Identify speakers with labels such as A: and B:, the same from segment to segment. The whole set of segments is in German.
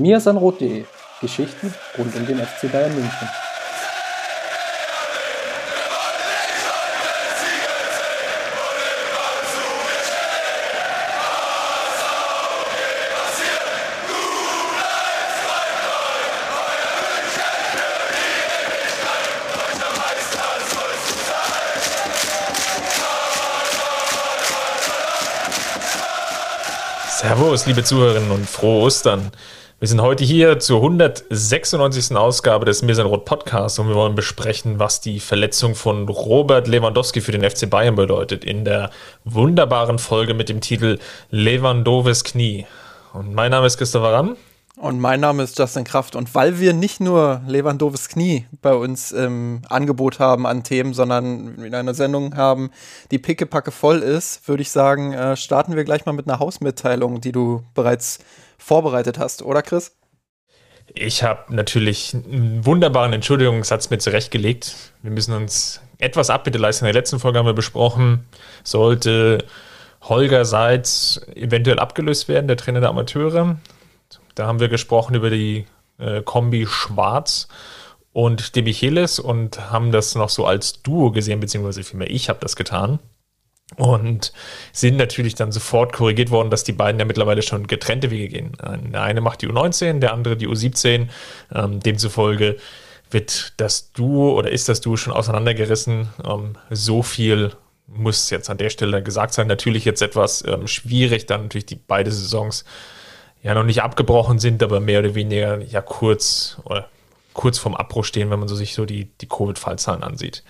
A: mirsanrot.de Geschichten rund um den FC Bayern München.
B: Servus, liebe Zuhörerinnen und frohe Ostern. Wir sind heute hier zur 196. Ausgabe des Mirsanrot Podcasts und wir wollen besprechen, was die Verletzung von Robert Lewandowski für den FC Bayern bedeutet in der wunderbaren Folge mit dem Titel Lewandoves Knie. Und mein Name ist Christopher Ramm.
A: Und mein Name ist Justin Kraft. Und weil wir nicht nur Lewandowskis Knie bei uns im Angebot haben an Themen, sondern in einer Sendung haben, die pickepacke voll ist, würde ich sagen, äh, starten wir gleich mal mit einer Hausmitteilung, die du bereits vorbereitet hast, oder Chris?
B: Ich habe natürlich einen wunderbaren Entschuldigungssatz mir zurechtgelegt. Wir müssen uns etwas Abbitte leisten. In der letzten Folge haben wir besprochen, sollte Holger Seitz eventuell abgelöst werden, der Trainer der Amateure. Da haben wir gesprochen über die äh, Kombi Schwarz und De Michelis und haben das noch so als Duo gesehen, beziehungsweise vielmehr ich habe das getan. Und sind natürlich dann sofort korrigiert worden, dass die beiden ja mittlerweile schon getrennte Wege gehen. Der eine macht die U19, der andere die U17. Ähm, demzufolge wird das Duo oder ist das Duo schon auseinandergerissen. Ähm, so viel muss jetzt an der Stelle gesagt sein. Natürlich jetzt etwas ähm, schwierig, dann natürlich die beiden Saisons ja noch nicht abgebrochen sind, aber mehr oder weniger ja kurz oder kurz vorm Abbruch stehen, wenn man so sich so die, die Covid-Fallzahlen ansieht.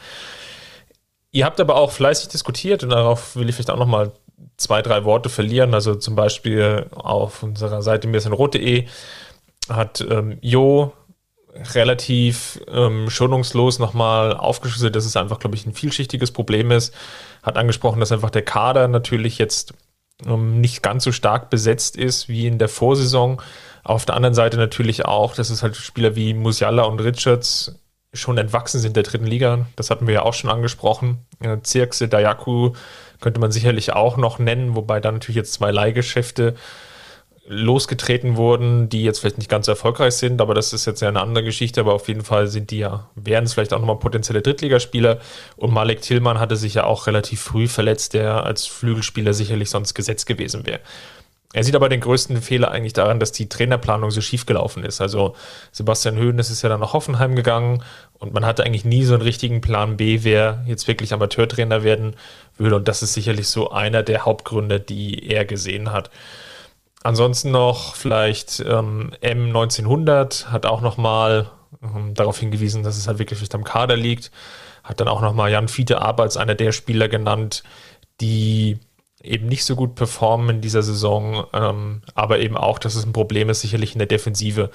B: Ihr habt aber auch fleißig diskutiert und darauf will ich vielleicht auch nochmal zwei, drei Worte verlieren. Also zum Beispiel auf unserer Seite mirsenrot.de hat ähm, Jo relativ ähm, schonungslos nochmal aufgeschlüsselt, dass es einfach, glaube ich, ein vielschichtiges Problem ist. Hat angesprochen, dass einfach der Kader natürlich jetzt ähm, nicht ganz so stark besetzt ist wie in der Vorsaison. Auf der anderen Seite natürlich auch, dass es halt Spieler wie Musiala und Richards schon entwachsen sind der dritten Liga. Das hatten wir ja auch schon angesprochen. Zirkse, Dayaku könnte man sicherlich auch noch nennen, wobei da natürlich jetzt zwei Leihgeschäfte losgetreten wurden, die jetzt vielleicht nicht ganz so erfolgreich sind, aber das ist jetzt ja eine andere Geschichte, aber auf jeden Fall sind die ja, wären es vielleicht auch nochmal potenzielle Drittligaspieler und Malek Tillmann hatte sich ja auch relativ früh verletzt, der als Flügelspieler sicherlich sonst gesetzt gewesen wäre. Er sieht aber den größten Fehler eigentlich daran, dass die Trainerplanung so schief gelaufen ist. Also Sebastian Höhnes ist ja dann nach Hoffenheim gegangen und man hatte eigentlich nie so einen richtigen Plan B, wer jetzt wirklich Amateurtrainer werden würde. Und das ist sicherlich so einer der Hauptgründe, die er gesehen hat. Ansonsten noch vielleicht ähm, M1900 hat auch nochmal ähm, darauf hingewiesen, dass es halt wirklich nicht am Kader liegt. Hat dann auch nochmal Jan Fiete Ab als einer der Spieler genannt, die eben nicht so gut performen in dieser Saison, ähm, aber eben auch, dass es ein Problem ist, sicherlich in der Defensive.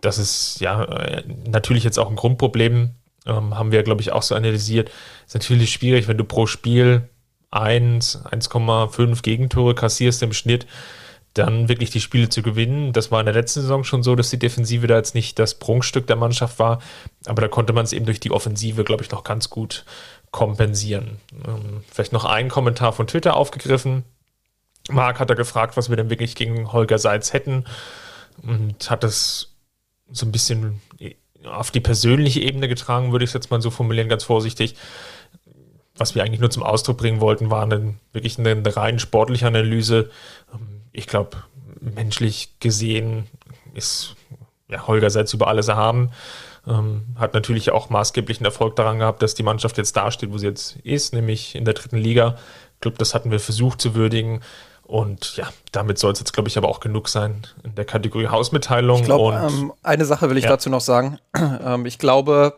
B: Das ist ja äh, natürlich jetzt auch ein Grundproblem, ähm, haben wir, glaube ich, auch so analysiert. Ist natürlich schwierig, wenn du pro Spiel 1, 1,5 Gegentore kassierst im Schnitt dann wirklich die Spiele zu gewinnen. Das war in der letzten Saison schon so, dass die Defensive da jetzt nicht das Prunkstück der Mannschaft war, aber da konnte man es eben durch die Offensive, glaube ich, noch ganz gut kompensieren. Ähm, vielleicht noch ein Kommentar von Twitter aufgegriffen. Marc hat da gefragt, was wir denn wirklich gegen Holger Seitz hätten und hat das so ein bisschen auf die persönliche Ebene getragen, würde ich es jetzt mal so formulieren, ganz vorsichtig. Was wir eigentlich nur zum Ausdruck bringen wollten, war eine, wirklich eine, eine rein sportliche Analyse. Ich glaube, menschlich gesehen ist ja, Holger Seitz über alles erhaben. Ähm, hat natürlich auch maßgeblichen Erfolg daran gehabt, dass die Mannschaft jetzt dasteht, wo sie jetzt ist, nämlich in der dritten Liga. Ich glaube, das hatten wir versucht zu würdigen. Und ja, damit soll es jetzt, glaube ich, aber auch genug sein in der Kategorie Hausmitteilung. Ich
A: glaube, ähm, eine Sache will ich ja. dazu noch sagen. Ähm, ich glaube,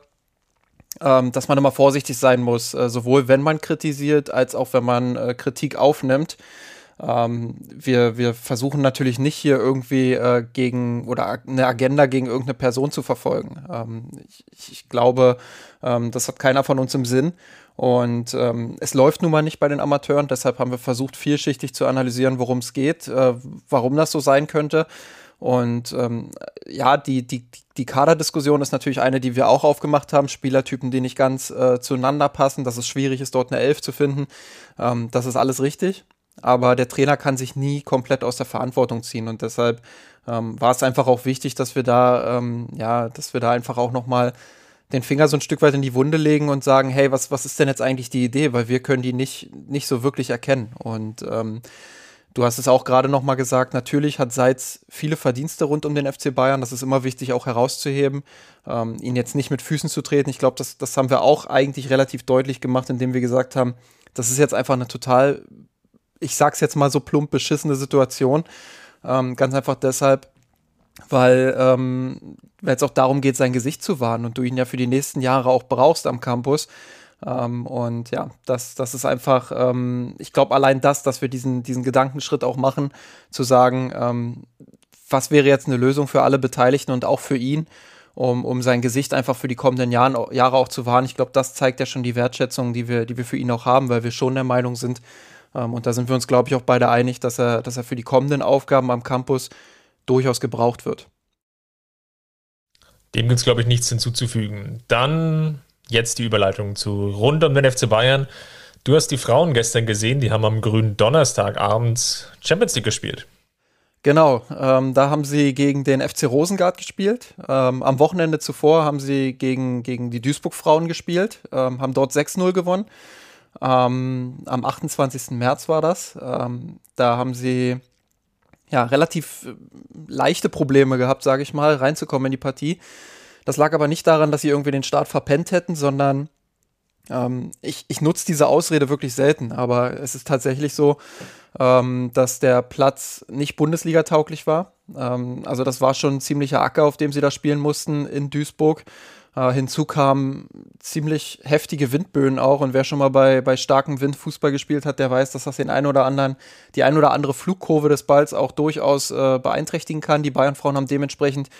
A: ähm, dass man immer vorsichtig sein muss, äh, sowohl wenn man kritisiert, als auch wenn man äh, Kritik aufnimmt. Ähm, wir, wir versuchen natürlich nicht hier irgendwie äh, gegen oder eine Agenda gegen irgendeine Person zu verfolgen. Ähm, ich, ich, glaube, ähm, das hat keiner von uns im Sinn. Und ähm, es läuft nun mal nicht bei den Amateuren, deshalb haben wir versucht, vielschichtig zu analysieren, worum es geht, äh, warum das so sein könnte. Und ähm, ja, die, die, die Kaderdiskussion ist natürlich eine, die wir auch aufgemacht haben. Spielertypen, die nicht ganz äh, zueinander passen, dass es schwierig ist, dort eine Elf zu finden. Ähm, das ist alles richtig. Aber der Trainer kann sich nie komplett aus der Verantwortung ziehen und deshalb ähm, war es einfach auch wichtig, dass wir da, ähm, ja, dass wir da einfach auch nochmal den Finger so ein Stück weit in die Wunde legen und sagen, hey, was, was ist denn jetzt eigentlich die Idee? Weil wir können die nicht, nicht so wirklich erkennen. Und ähm, du hast es auch gerade nochmal gesagt, natürlich hat Seitz viele Verdienste rund um den FC Bayern. Das ist immer wichtig auch herauszuheben, ähm, ihn jetzt nicht mit Füßen zu treten. Ich glaube, das, das haben wir auch eigentlich relativ deutlich gemacht, indem wir gesagt haben, das ist jetzt einfach eine total, ich sag's jetzt mal so plump, beschissene Situation. Ähm, ganz einfach deshalb, weil ähm, es auch darum geht, sein Gesicht zu wahren und du ihn ja für die nächsten Jahre auch brauchst am Campus. Ähm, und ja, das, das ist einfach, ähm, ich glaube, allein das, dass wir diesen, diesen Gedankenschritt auch machen, zu sagen, ähm, was wäre jetzt eine Lösung für alle Beteiligten und auch für ihn, um, um sein Gesicht einfach für die kommenden Jahren, Jahre auch zu wahren. Ich glaube, das zeigt ja schon die Wertschätzung, die wir, die wir für ihn auch haben, weil wir schon der Meinung sind, und da sind wir uns, glaube ich, auch beide einig, dass er, dass er für die kommenden Aufgaben am Campus durchaus gebraucht wird.
B: Dem gibt es, glaube ich, nichts hinzuzufügen. Dann jetzt die Überleitung zu rund um den FC Bayern. Du hast die Frauen gestern gesehen, die haben am grünen Donnerstagabend Champions League gespielt.
A: Genau, ähm, da haben sie gegen den FC Rosengard gespielt. Ähm, am Wochenende zuvor haben sie gegen, gegen die Duisburg-Frauen gespielt, ähm, haben dort 6-0 gewonnen. Ähm, am 28. März war das. Ähm, da haben sie ja, relativ äh, leichte Probleme gehabt, sage ich mal, reinzukommen in die Partie. Das lag aber nicht daran, dass sie irgendwie den Start verpennt hätten, sondern ähm, ich, ich nutze diese Ausrede wirklich selten, aber es ist tatsächlich so, ähm, dass der Platz nicht Bundesliga-tauglich war. Ähm, also das war schon ein ziemlicher Acker, auf dem sie da spielen mussten in Duisburg. Äh, hinzu kamen ziemlich heftige Windböen auch. Und wer schon mal bei, bei starkem Wind Fußball gespielt hat, der weiß, dass das den einen oder anderen, die ein oder andere Flugkurve des Balls auch durchaus äh, beeinträchtigen kann. Die Bayern-Frauen haben dementsprechend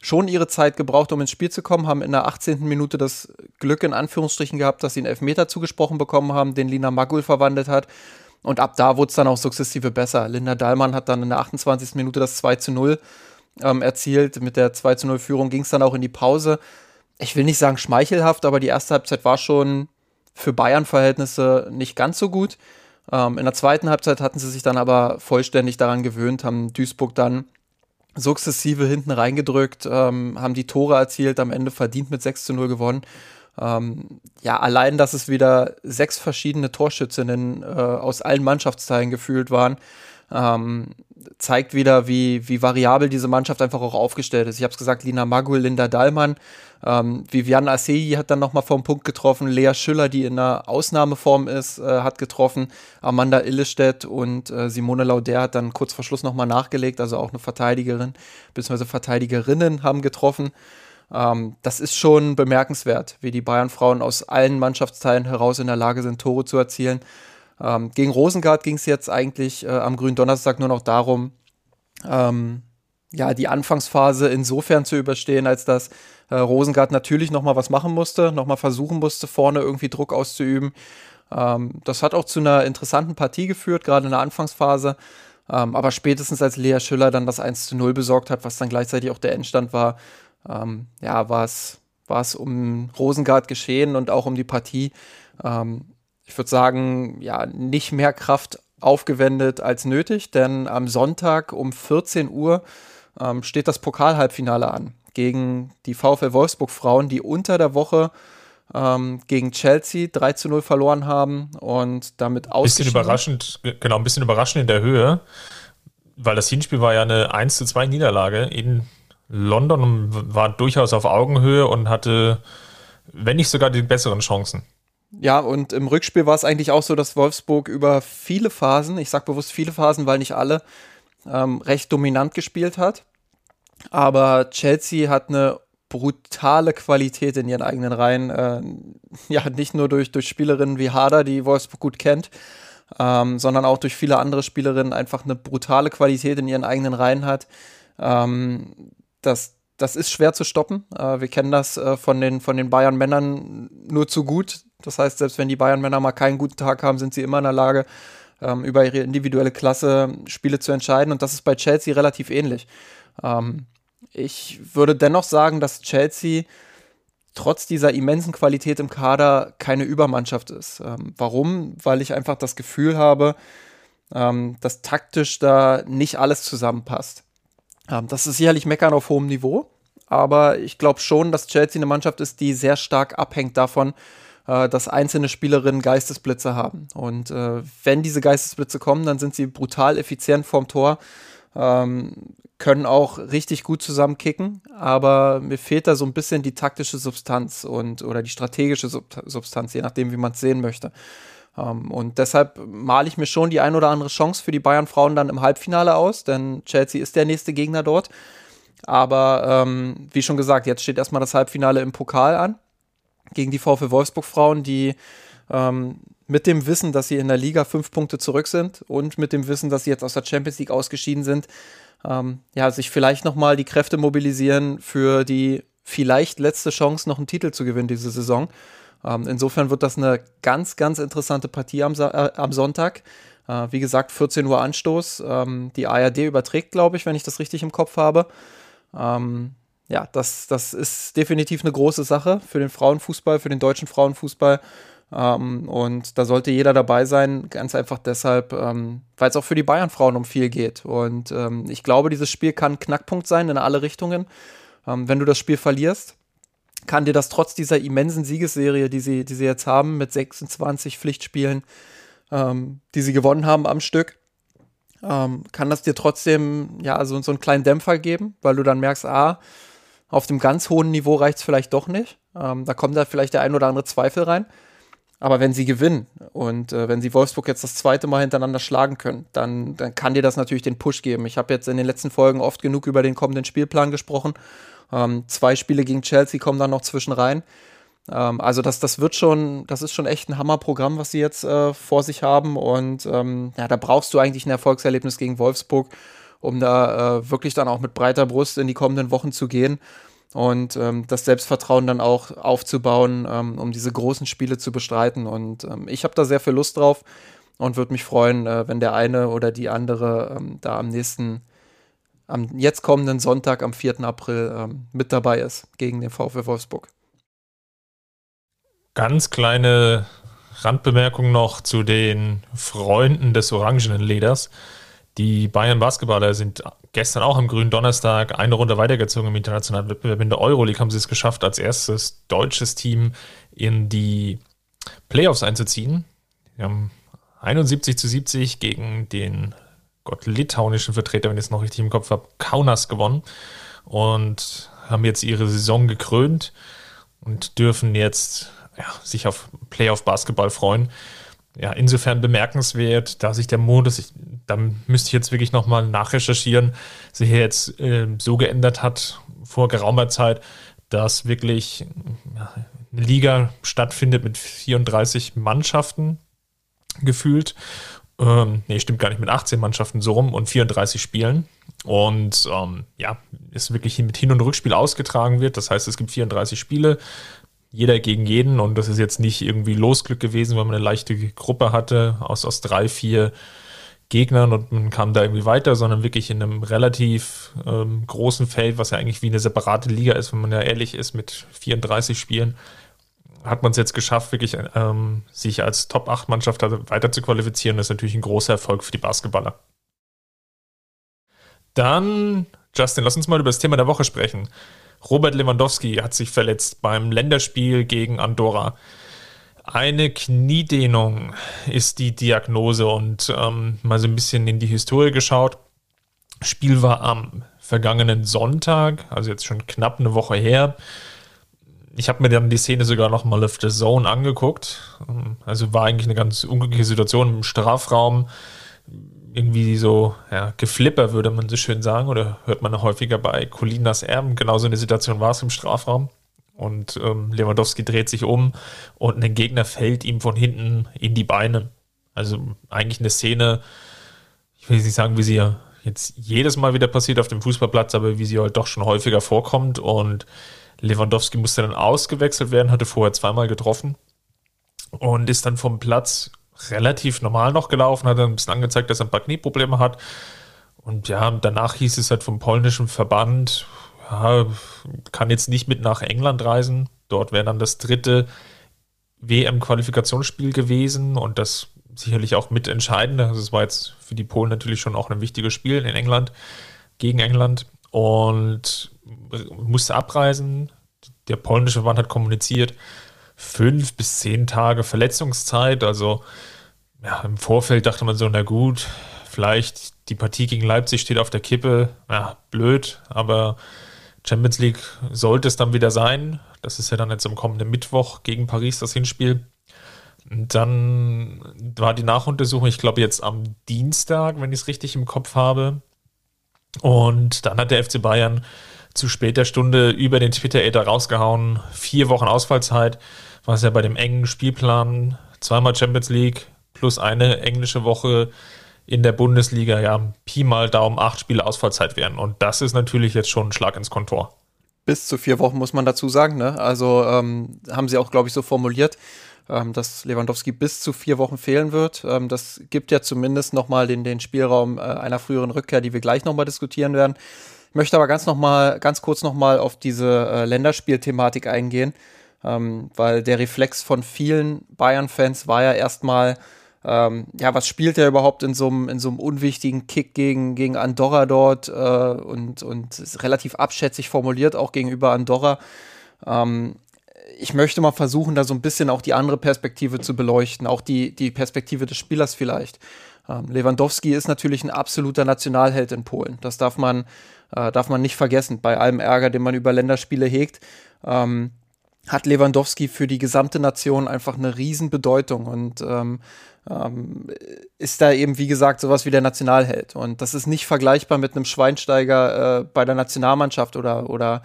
A: schon ihre Zeit gebraucht, um ins Spiel zu kommen, haben in der 18. Minute das Glück in Anführungsstrichen gehabt, dass sie einen Elfmeter zugesprochen bekommen haben, den Lina Magul verwandelt hat. Und ab da wurde es dann auch sukzessive besser. Linda Dahlmann hat dann in der 28. Minute das 2 zu 0 ähm, erzielt. Mit der 2 zu 0 Führung ging es dann auch in die Pause. Ich will nicht sagen schmeichelhaft, aber die erste Halbzeit war schon für Bayern-Verhältnisse nicht ganz so gut. Ähm, in der zweiten Halbzeit hatten sie sich dann aber vollständig daran gewöhnt, haben Duisburg dann sukzessive hinten reingedrückt, ähm, haben die Tore erzielt, am Ende verdient mit 6 zu 0 gewonnen. Ähm, ja, allein, dass es wieder sechs verschiedene Torschützinnen äh, aus allen Mannschaftsteilen gefühlt waren, ähm, zeigt wieder, wie, wie variabel diese Mannschaft einfach auch aufgestellt ist. Ich habe es gesagt, Lina Magul, Linda Dahlmann, ähm, Viviane Asseyi hat dann nochmal vom Punkt getroffen, Lea Schüller, die in einer Ausnahmeform ist, äh, hat getroffen, Amanda Illestedt und äh, Simone Lauder hat dann kurz vor Schluss nochmal nachgelegt, also auch eine Verteidigerin bzw. Verteidigerinnen haben getroffen. Ähm, das ist schon bemerkenswert, wie die Bayern-Frauen aus allen Mannschaftsteilen heraus in der Lage sind, Tore zu erzielen. Ähm, gegen Rosengard ging es jetzt eigentlich äh, am grünen Donnerstag nur noch darum, ähm, ja, die Anfangsphase insofern zu überstehen, als dass äh, Rosengard natürlich noch mal was machen musste, noch mal versuchen musste, vorne irgendwie Druck auszuüben. Ähm, das hat auch zu einer interessanten Partie geführt, gerade in der Anfangsphase. Ähm, aber spätestens als Lea Schüller dann das 1 zu 0 besorgt hat, was dann gleichzeitig auch der Endstand war, ähm, ja, war es um Rosengard geschehen und auch um die Partie. Ähm, ich würde sagen, ja, nicht mehr Kraft aufgewendet als nötig, denn am Sonntag um 14 Uhr ähm, steht das Pokalhalbfinale an gegen die VfL Wolfsburg Frauen, die unter der Woche ähm, gegen Chelsea 3 zu 0 verloren haben und damit
B: aus. Bisschen überraschend, genau, ein bisschen überraschend in der Höhe, weil das Hinspiel war ja eine 1 zu 2 Niederlage in London und war durchaus auf Augenhöhe und hatte, wenn nicht sogar die besseren Chancen.
A: Ja, und im Rückspiel war es eigentlich auch so, dass Wolfsburg über viele Phasen, ich sage bewusst viele Phasen, weil nicht alle, ähm, recht dominant gespielt hat. Aber Chelsea hat eine brutale Qualität in ihren eigenen Reihen. Äh, ja, nicht nur durch, durch Spielerinnen wie Harder, die Wolfsburg gut kennt, ähm, sondern auch durch viele andere Spielerinnen einfach eine brutale Qualität in ihren eigenen Reihen hat. Ähm, das, das ist schwer zu stoppen. Äh, wir kennen das äh, von den, von den Bayern-Männern nur zu gut. Das heißt, selbst wenn die Bayern-Männer mal keinen guten Tag haben, sind sie immer in der Lage, ähm, über ihre individuelle Klasse Spiele zu entscheiden. Und das ist bei Chelsea relativ ähnlich. Ähm, ich würde dennoch sagen, dass Chelsea trotz dieser immensen Qualität im Kader keine Übermannschaft ist. Ähm, warum? Weil ich einfach das Gefühl habe, ähm, dass taktisch da nicht alles zusammenpasst. Ähm, das ist sicherlich Meckern auf hohem Niveau, aber ich glaube schon, dass Chelsea eine Mannschaft ist, die sehr stark abhängt davon, äh, dass einzelne Spielerinnen Geistesblitze haben. Und äh, wenn diese Geistesblitze kommen, dann sind sie brutal effizient vorm Tor, ähm, können auch richtig gut zusammenkicken, aber mir fehlt da so ein bisschen die taktische Substanz und oder die strategische Substanz, je nachdem, wie man es sehen möchte. Ähm, und deshalb male ich mir schon die ein oder andere Chance für die Bayern-Frauen dann im Halbfinale aus, denn Chelsea ist der nächste Gegner dort. Aber ähm, wie schon gesagt, jetzt steht erstmal das Halbfinale im Pokal an gegen die VfL Wolfsburg-Frauen, die ähm, mit dem Wissen, dass sie in der Liga fünf Punkte zurück sind und mit dem Wissen, dass sie jetzt aus der Champions League ausgeschieden sind, ähm, ja, sich vielleicht nochmal die Kräfte mobilisieren für die vielleicht letzte Chance, noch einen Titel zu gewinnen diese Saison. Ähm, insofern wird das eine ganz, ganz interessante Partie am, äh, am Sonntag. Äh, wie gesagt, 14 Uhr Anstoß. Ähm, die ARD überträgt, glaube ich, wenn ich das richtig im Kopf habe. Ähm, ja, das, das ist definitiv eine große Sache für den Frauenfußball, für den deutschen Frauenfußball. Ähm, und da sollte jeder dabei sein, ganz einfach deshalb, ähm, weil es auch für die Bayern-Frauen um viel geht. Und ähm, ich glaube, dieses Spiel kann Knackpunkt sein in alle Richtungen. Ähm, wenn du das Spiel verlierst, kann dir das trotz dieser immensen Siegesserie, die sie, die sie jetzt haben, mit 26 Pflichtspielen, ähm, die sie gewonnen haben am Stück, ähm, kann das dir trotzdem ja so, so einen kleinen Dämpfer geben, weil du dann merkst, ah, auf dem ganz hohen Niveau reicht es vielleicht doch nicht. Da kommt da vielleicht der ein oder andere Zweifel rein. Aber wenn sie gewinnen und äh, wenn sie Wolfsburg jetzt das zweite Mal hintereinander schlagen können, dann, dann kann dir das natürlich den Push geben. Ich habe jetzt in den letzten Folgen oft genug über den kommenden Spielplan gesprochen. Ähm, zwei Spiele gegen Chelsea kommen dann noch zwischen rein. Ähm, also das, das wird schon, das ist schon echt ein Hammerprogramm, was sie jetzt äh, vor sich haben. Und ähm, ja, da brauchst du eigentlich ein Erfolgserlebnis gegen Wolfsburg, um da äh, wirklich dann auch mit breiter Brust in die kommenden Wochen zu gehen und ähm, das Selbstvertrauen dann auch aufzubauen, ähm, um diese großen Spiele zu bestreiten. Und ähm, ich habe da sehr viel Lust drauf und würde mich freuen, äh, wenn der eine oder die andere ähm, da am nächsten, am jetzt kommenden Sonntag, am 4. April ähm, mit dabei ist gegen den VfW Wolfsburg.
B: Ganz kleine Randbemerkung noch zu den Freunden des orangenen Leders. Die Bayern Basketballer sind gestern auch am grünen Donnerstag eine Runde weitergezogen im internationalen Wettbewerb. In der Euroleague haben sie es geschafft, als erstes deutsches Team in die Playoffs einzuziehen. Wir haben 71 zu 70 gegen den Gott litauischen Vertreter, wenn ich es noch richtig im Kopf habe, Kaunas gewonnen und haben jetzt ihre Saison gekrönt und dürfen jetzt ja, sich auf Playoff Basketball freuen ja, insofern bemerkenswert, da sich der Modus, ich, da müsste ich jetzt wirklich nochmal nachrecherchieren, sich jetzt äh, so geändert hat vor geraumer Zeit, dass wirklich ja, eine Liga stattfindet mit 34 Mannschaften gefühlt. Ähm, nee, stimmt gar nicht, mit 18 Mannschaften so rum und 34 Spielen. Und ähm, ja, es wirklich mit Hin- und Rückspiel ausgetragen wird. Das heißt, es gibt 34 Spiele, jeder gegen jeden und das ist jetzt nicht irgendwie Losglück gewesen, weil man eine leichte Gruppe hatte aus, aus drei, vier Gegnern und man kam da irgendwie weiter, sondern wirklich in einem relativ ähm, großen Feld, was ja eigentlich wie eine separate Liga ist, wenn man ja ehrlich ist, mit 34 Spielen, hat man es jetzt geschafft, wirklich ähm, sich als Top-8-Mannschaft weiter zu qualifizieren. Das ist natürlich ein großer Erfolg für die Basketballer. Dann, Justin, lass uns mal über das Thema der Woche sprechen. Robert Lewandowski hat sich verletzt beim Länderspiel gegen Andorra. Eine Kniedehnung ist die Diagnose und ähm, mal so ein bisschen in die Historie geschaut. Spiel war am vergangenen Sonntag, also jetzt schon knapp eine Woche her. Ich habe mir dann die Szene sogar noch mal auf The Zone angeguckt. Also war eigentlich eine ganz unglückliche Situation im Strafraum irgendwie so ja, geflipper, würde man so schön sagen, oder hört man häufiger bei Colinas Erben. Genauso eine Situation war es im Strafraum. Und ähm, Lewandowski dreht sich um und ein Gegner fällt ihm von hinten in die Beine. Also eigentlich eine Szene, ich will nicht sagen, wie sie ja jetzt jedes Mal wieder passiert auf dem Fußballplatz, aber wie sie halt doch schon häufiger vorkommt. Und Lewandowski musste dann ausgewechselt werden, hatte vorher zweimal getroffen und ist dann vom Platz relativ normal noch gelaufen, hat dann ein bisschen angezeigt, dass er ein paar Knieprobleme hat. Und ja, danach hieß es halt vom polnischen Verband, ja, kann jetzt nicht mit nach England reisen. Dort wäre dann das dritte WM-Qualifikationsspiel gewesen und das sicherlich auch mitentscheidend. Also es war jetzt für die Polen natürlich schon auch ein wichtiges Spiel in England, gegen England und musste abreisen. Der polnische Verband hat kommuniziert, fünf bis zehn Tage Verletzungszeit. Also ja, im Vorfeld dachte man so, na gut, vielleicht die Partie gegen Leipzig steht auf der Kippe. Ja, blöd, aber Champions League sollte es dann wieder sein. Das ist ja dann jetzt am kommenden Mittwoch gegen Paris das Hinspiel. Und dann war die Nachuntersuchung, ich glaube jetzt am Dienstag, wenn ich es richtig im Kopf habe. Und dann hat der FC Bayern zu später Stunde über den Twitter-Äther rausgehauen. Vier Wochen Ausfallzeit, was ja bei dem engen Spielplan zweimal Champions League plus eine englische Woche in der Bundesliga ja Pi mal Daumen acht Spiele Ausfallzeit wären. Und das ist natürlich jetzt schon ein Schlag ins Kontor.
A: Bis zu vier Wochen muss man dazu sagen. Ne? Also ähm, haben sie auch, glaube ich, so formuliert, ähm, dass Lewandowski bis zu vier Wochen fehlen wird. Ähm, das gibt ja zumindest nochmal den, den Spielraum äh, einer früheren Rückkehr, die wir gleich nochmal diskutieren werden. Ich möchte aber ganz, noch mal, ganz kurz nochmal auf diese äh, Länderspielthematik eingehen, ähm, weil der Reflex von vielen Bayern-Fans war ja erstmal, ähm, ja, was spielt er überhaupt in so einem unwichtigen Kick gegen, gegen Andorra dort äh, und, und ist relativ abschätzig formuliert, auch gegenüber Andorra. Ähm, ich möchte mal versuchen, da so ein bisschen auch die andere Perspektive zu beleuchten, auch die, die Perspektive des Spielers vielleicht. Ähm, Lewandowski ist natürlich ein absoluter Nationalheld in Polen. Das darf man, äh, darf man nicht vergessen. Bei allem Ärger, den man über Länderspiele hegt, ähm, hat Lewandowski für die gesamte Nation einfach eine Riesenbedeutung und ähm, ähm, ist da eben, wie gesagt, sowas wie der Nationalheld. Und das ist nicht vergleichbar mit einem Schweinsteiger äh, bei der Nationalmannschaft oder, oder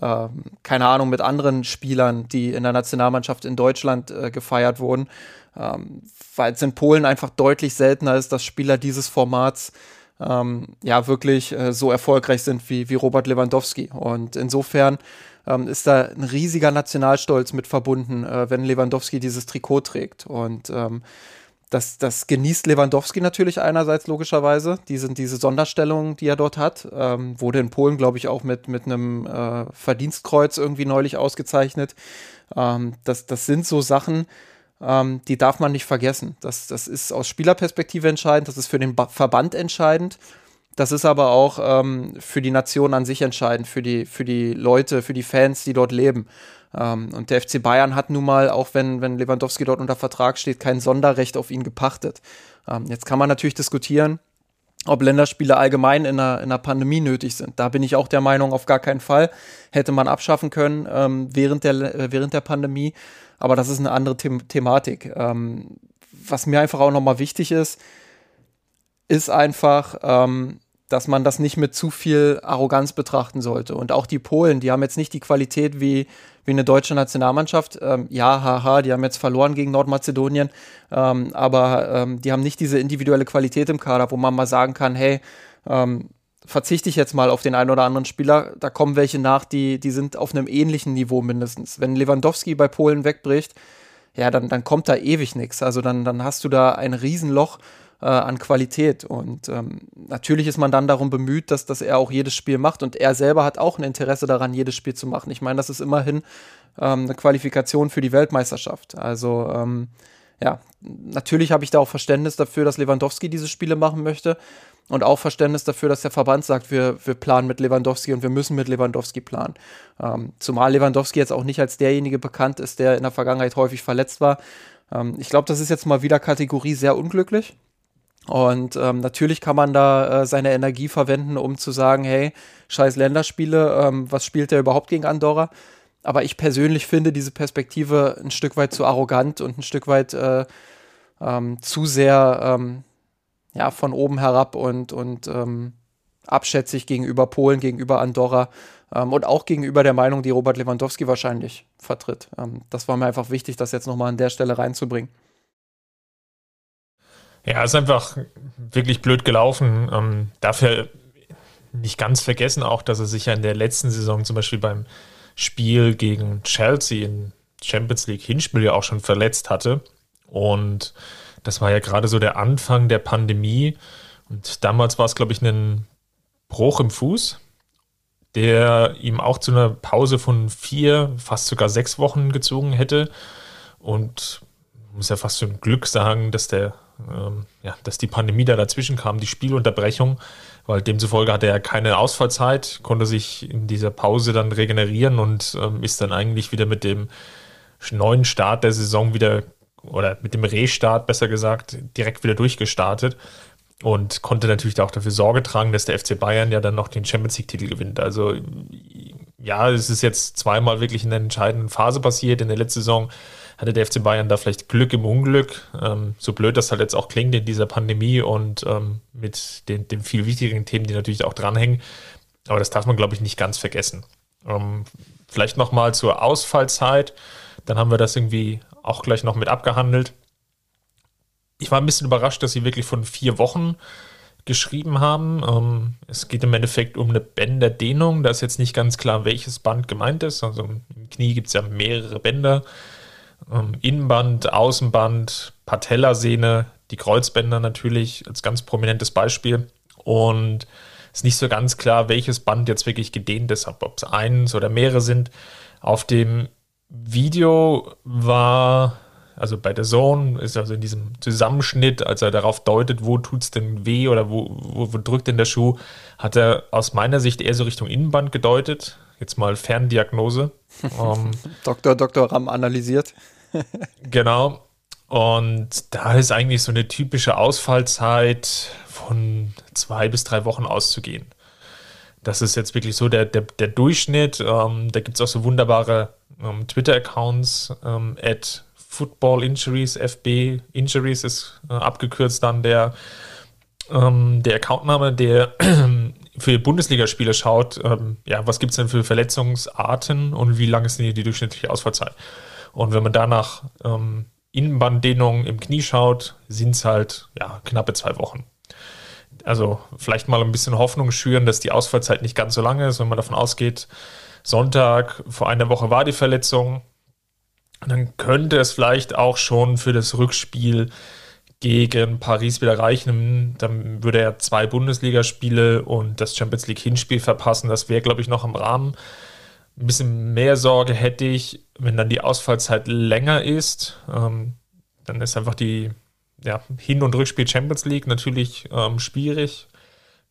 A: äh, keine Ahnung, mit anderen Spielern, die in der Nationalmannschaft in Deutschland äh, gefeiert wurden. Ähm, Weil es in Polen einfach deutlich seltener ist, dass Spieler dieses Formats ähm, ja wirklich äh, so erfolgreich sind wie, wie Robert Lewandowski. Und insofern ähm, ist da ein riesiger Nationalstolz mit verbunden, äh, wenn Lewandowski dieses Trikot trägt. Und ähm, das, das genießt Lewandowski natürlich einerseits logischerweise, die sind diese Sonderstellungen, die er dort hat. Ähm, wurde in Polen, glaube ich, auch mit, mit einem äh, Verdienstkreuz irgendwie neulich ausgezeichnet. Ähm, das, das sind so Sachen, ähm, die darf man nicht vergessen. Das, das ist aus Spielerperspektive entscheidend, das ist für den ba Verband entscheidend. Das ist aber auch ähm, für die Nation an sich entscheidend, für die, für die Leute, für die Fans, die dort leben. Ähm, und der FC Bayern hat nun mal, auch wenn, wenn Lewandowski dort unter Vertrag steht, kein Sonderrecht auf ihn gepachtet. Ähm, jetzt kann man natürlich diskutieren, ob Länderspiele allgemein in einer, in einer Pandemie nötig sind. Da bin ich auch der Meinung, auf gar keinen Fall. Hätte man abschaffen können ähm, während, der, äh, während der Pandemie. Aber das ist eine andere The Thematik. Ähm, was mir einfach auch nochmal wichtig ist, ist einfach, ähm, dass man das nicht mit zu viel Arroganz betrachten sollte. Und auch die Polen, die haben jetzt nicht die Qualität wie, wie eine deutsche Nationalmannschaft. Ähm, ja, haha, die haben jetzt verloren gegen Nordmazedonien, ähm, aber ähm, die haben nicht diese individuelle Qualität im Kader, wo man mal sagen kann, hey, ähm, verzichte ich jetzt mal auf den einen oder anderen Spieler, da kommen welche nach, die, die sind auf einem ähnlichen Niveau mindestens. Wenn Lewandowski bei Polen wegbricht, ja, dann, dann kommt da ewig nichts. Also dann, dann hast du da ein Riesenloch äh, an Qualität. Und ähm, natürlich ist man dann darum bemüht, dass, dass er auch jedes Spiel macht. Und er selber hat auch ein Interesse daran, jedes Spiel zu machen. Ich meine, das ist immerhin ähm, eine Qualifikation für die Weltmeisterschaft. Also ähm, ja, natürlich habe ich da auch Verständnis dafür, dass Lewandowski diese Spiele machen möchte. Und auch Verständnis dafür, dass der Verband sagt, wir, wir planen mit Lewandowski und wir müssen mit Lewandowski planen. Ähm, zumal Lewandowski jetzt auch nicht als derjenige bekannt ist, der in der Vergangenheit häufig verletzt war. Ähm, ich glaube, das ist jetzt mal wieder Kategorie sehr unglücklich. Und ähm, natürlich kann man da äh, seine Energie verwenden, um zu sagen, hey, scheiß Länderspiele, ähm, was spielt der überhaupt gegen Andorra? Aber ich persönlich finde diese Perspektive ein Stück weit zu arrogant und ein Stück weit äh, ähm, zu sehr ähm, ja, von oben herab und, und ähm, abschätzig gegenüber Polen, gegenüber Andorra ähm, und auch gegenüber der Meinung, die Robert Lewandowski wahrscheinlich vertritt. Das war mir einfach wichtig, das jetzt nochmal an der Stelle reinzubringen.
B: Ja, ist einfach wirklich blöd gelaufen. Ähm, dafür nicht ganz vergessen auch, dass er sich ja in der letzten Saison zum Beispiel beim Spiel gegen Chelsea in Champions League Hinspiel ja auch schon verletzt hatte. Und das war ja gerade so der Anfang der Pandemie. Und damals war es, glaube ich, ein Bruch im Fuß, der ihm auch zu einer Pause von vier, fast sogar sechs Wochen gezogen hätte. Und muss ja fast schon Glück sagen, dass der ähm, ja, dass die Pandemie da dazwischen kam, die Spielunterbrechung, weil demzufolge hatte er keine Ausfallzeit, konnte sich in dieser Pause dann regenerieren und ähm, ist dann eigentlich wieder mit dem neuen Start der Saison wieder oder mit dem Restart besser gesagt direkt wieder durchgestartet und konnte natürlich auch dafür Sorge tragen, dass der FC Bayern ja dann noch den Champions League-Titel gewinnt. Also ja, es ist jetzt zweimal wirklich in der entscheidenden Phase passiert. In der letzten Saison hatte der FC Bayern da vielleicht Glück im Unglück. Ähm, so blöd das halt jetzt auch klingt in dieser Pandemie und ähm, mit den, den, viel wichtigeren Themen, die natürlich auch dranhängen. Aber das darf man, glaube ich, nicht ganz vergessen. Ähm, vielleicht nochmal zur Ausfallzeit. Dann haben wir das irgendwie auch gleich noch mit abgehandelt. Ich war ein bisschen überrascht, dass sie wirklich von vier Wochen geschrieben haben. Ähm, es geht im Endeffekt um eine Bänderdehnung. Da ist jetzt nicht ganz klar, welches Band gemeint ist. Also im Knie gibt es ja mehrere Bänder. Ähm, Innenband, Außenband, Patellasehne, die Kreuzbänder natürlich als ganz prominentes Beispiel. Und es ist nicht so ganz klar, welches Band jetzt wirklich gedehnt ist, ob es eins oder mehrere sind. Auf dem Video war also bei der Zone ist also in diesem Zusammenschnitt, als er darauf deutet, wo tut es denn weh oder wo, wo, wo, drückt denn der Schuh, hat er aus meiner Sicht eher so Richtung Innenband gedeutet. Jetzt mal Ferndiagnose.
A: ähm, Dr. Dr. Ram analysiert.
B: Genau. Und da ist eigentlich so eine typische Ausfallzeit von zwei bis drei Wochen auszugehen. Das ist jetzt wirklich so der, der, der Durchschnitt. Ähm, da gibt es auch so wunderbare ähm, Twitter-Accounts, ähm, at Football Injuries, FB Injuries ist äh, abgekürzt dann der, ähm, der Accountname, der für Bundesligaspiele schaut, ähm, ja, was gibt es denn für Verletzungsarten und wie lang ist denn die durchschnittliche Ausfallzeit? Und wenn man danach ähm, Innenbanddehnung im Knie schaut, sind es halt ja, knappe zwei Wochen. Also vielleicht mal ein bisschen Hoffnung schüren, dass die Ausfallzeit nicht ganz so lange ist, wenn man davon ausgeht, Sonntag vor einer Woche war die Verletzung, dann könnte es vielleicht auch schon für das Rückspiel gegen Paris wieder reichen. Dann würde er zwei Bundesligaspiele und das Champions League Hinspiel verpassen. Das wäre, glaube ich, noch im Rahmen. Ein bisschen mehr Sorge hätte ich, wenn dann die Ausfallzeit länger ist. Ähm, dann ist einfach die ja, Hin- und Rückspiel Champions League natürlich ähm, schwierig.